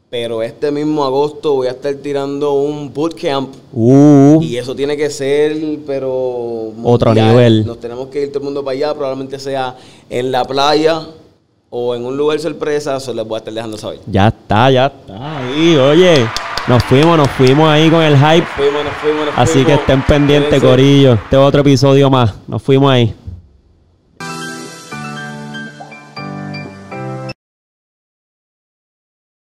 B: pero este mismo agosto voy a estar tirando un bootcamp.
A: Uh,
B: Y eso tiene que ser, pero.
A: Otro nivel.
B: Nos tenemos que ir todo el mundo para allá. Probablemente sea en la playa o en un lugar sorpresa. Eso les voy a estar dejando saber.
A: ya está, ya está ahí, oye. Nos fuimos, nos fuimos ahí con el hype.
B: Fuimos, nos fuimos, nos
A: Así que estén pendientes. Corillo. Este es otro episodio más. Nos fuimos ahí.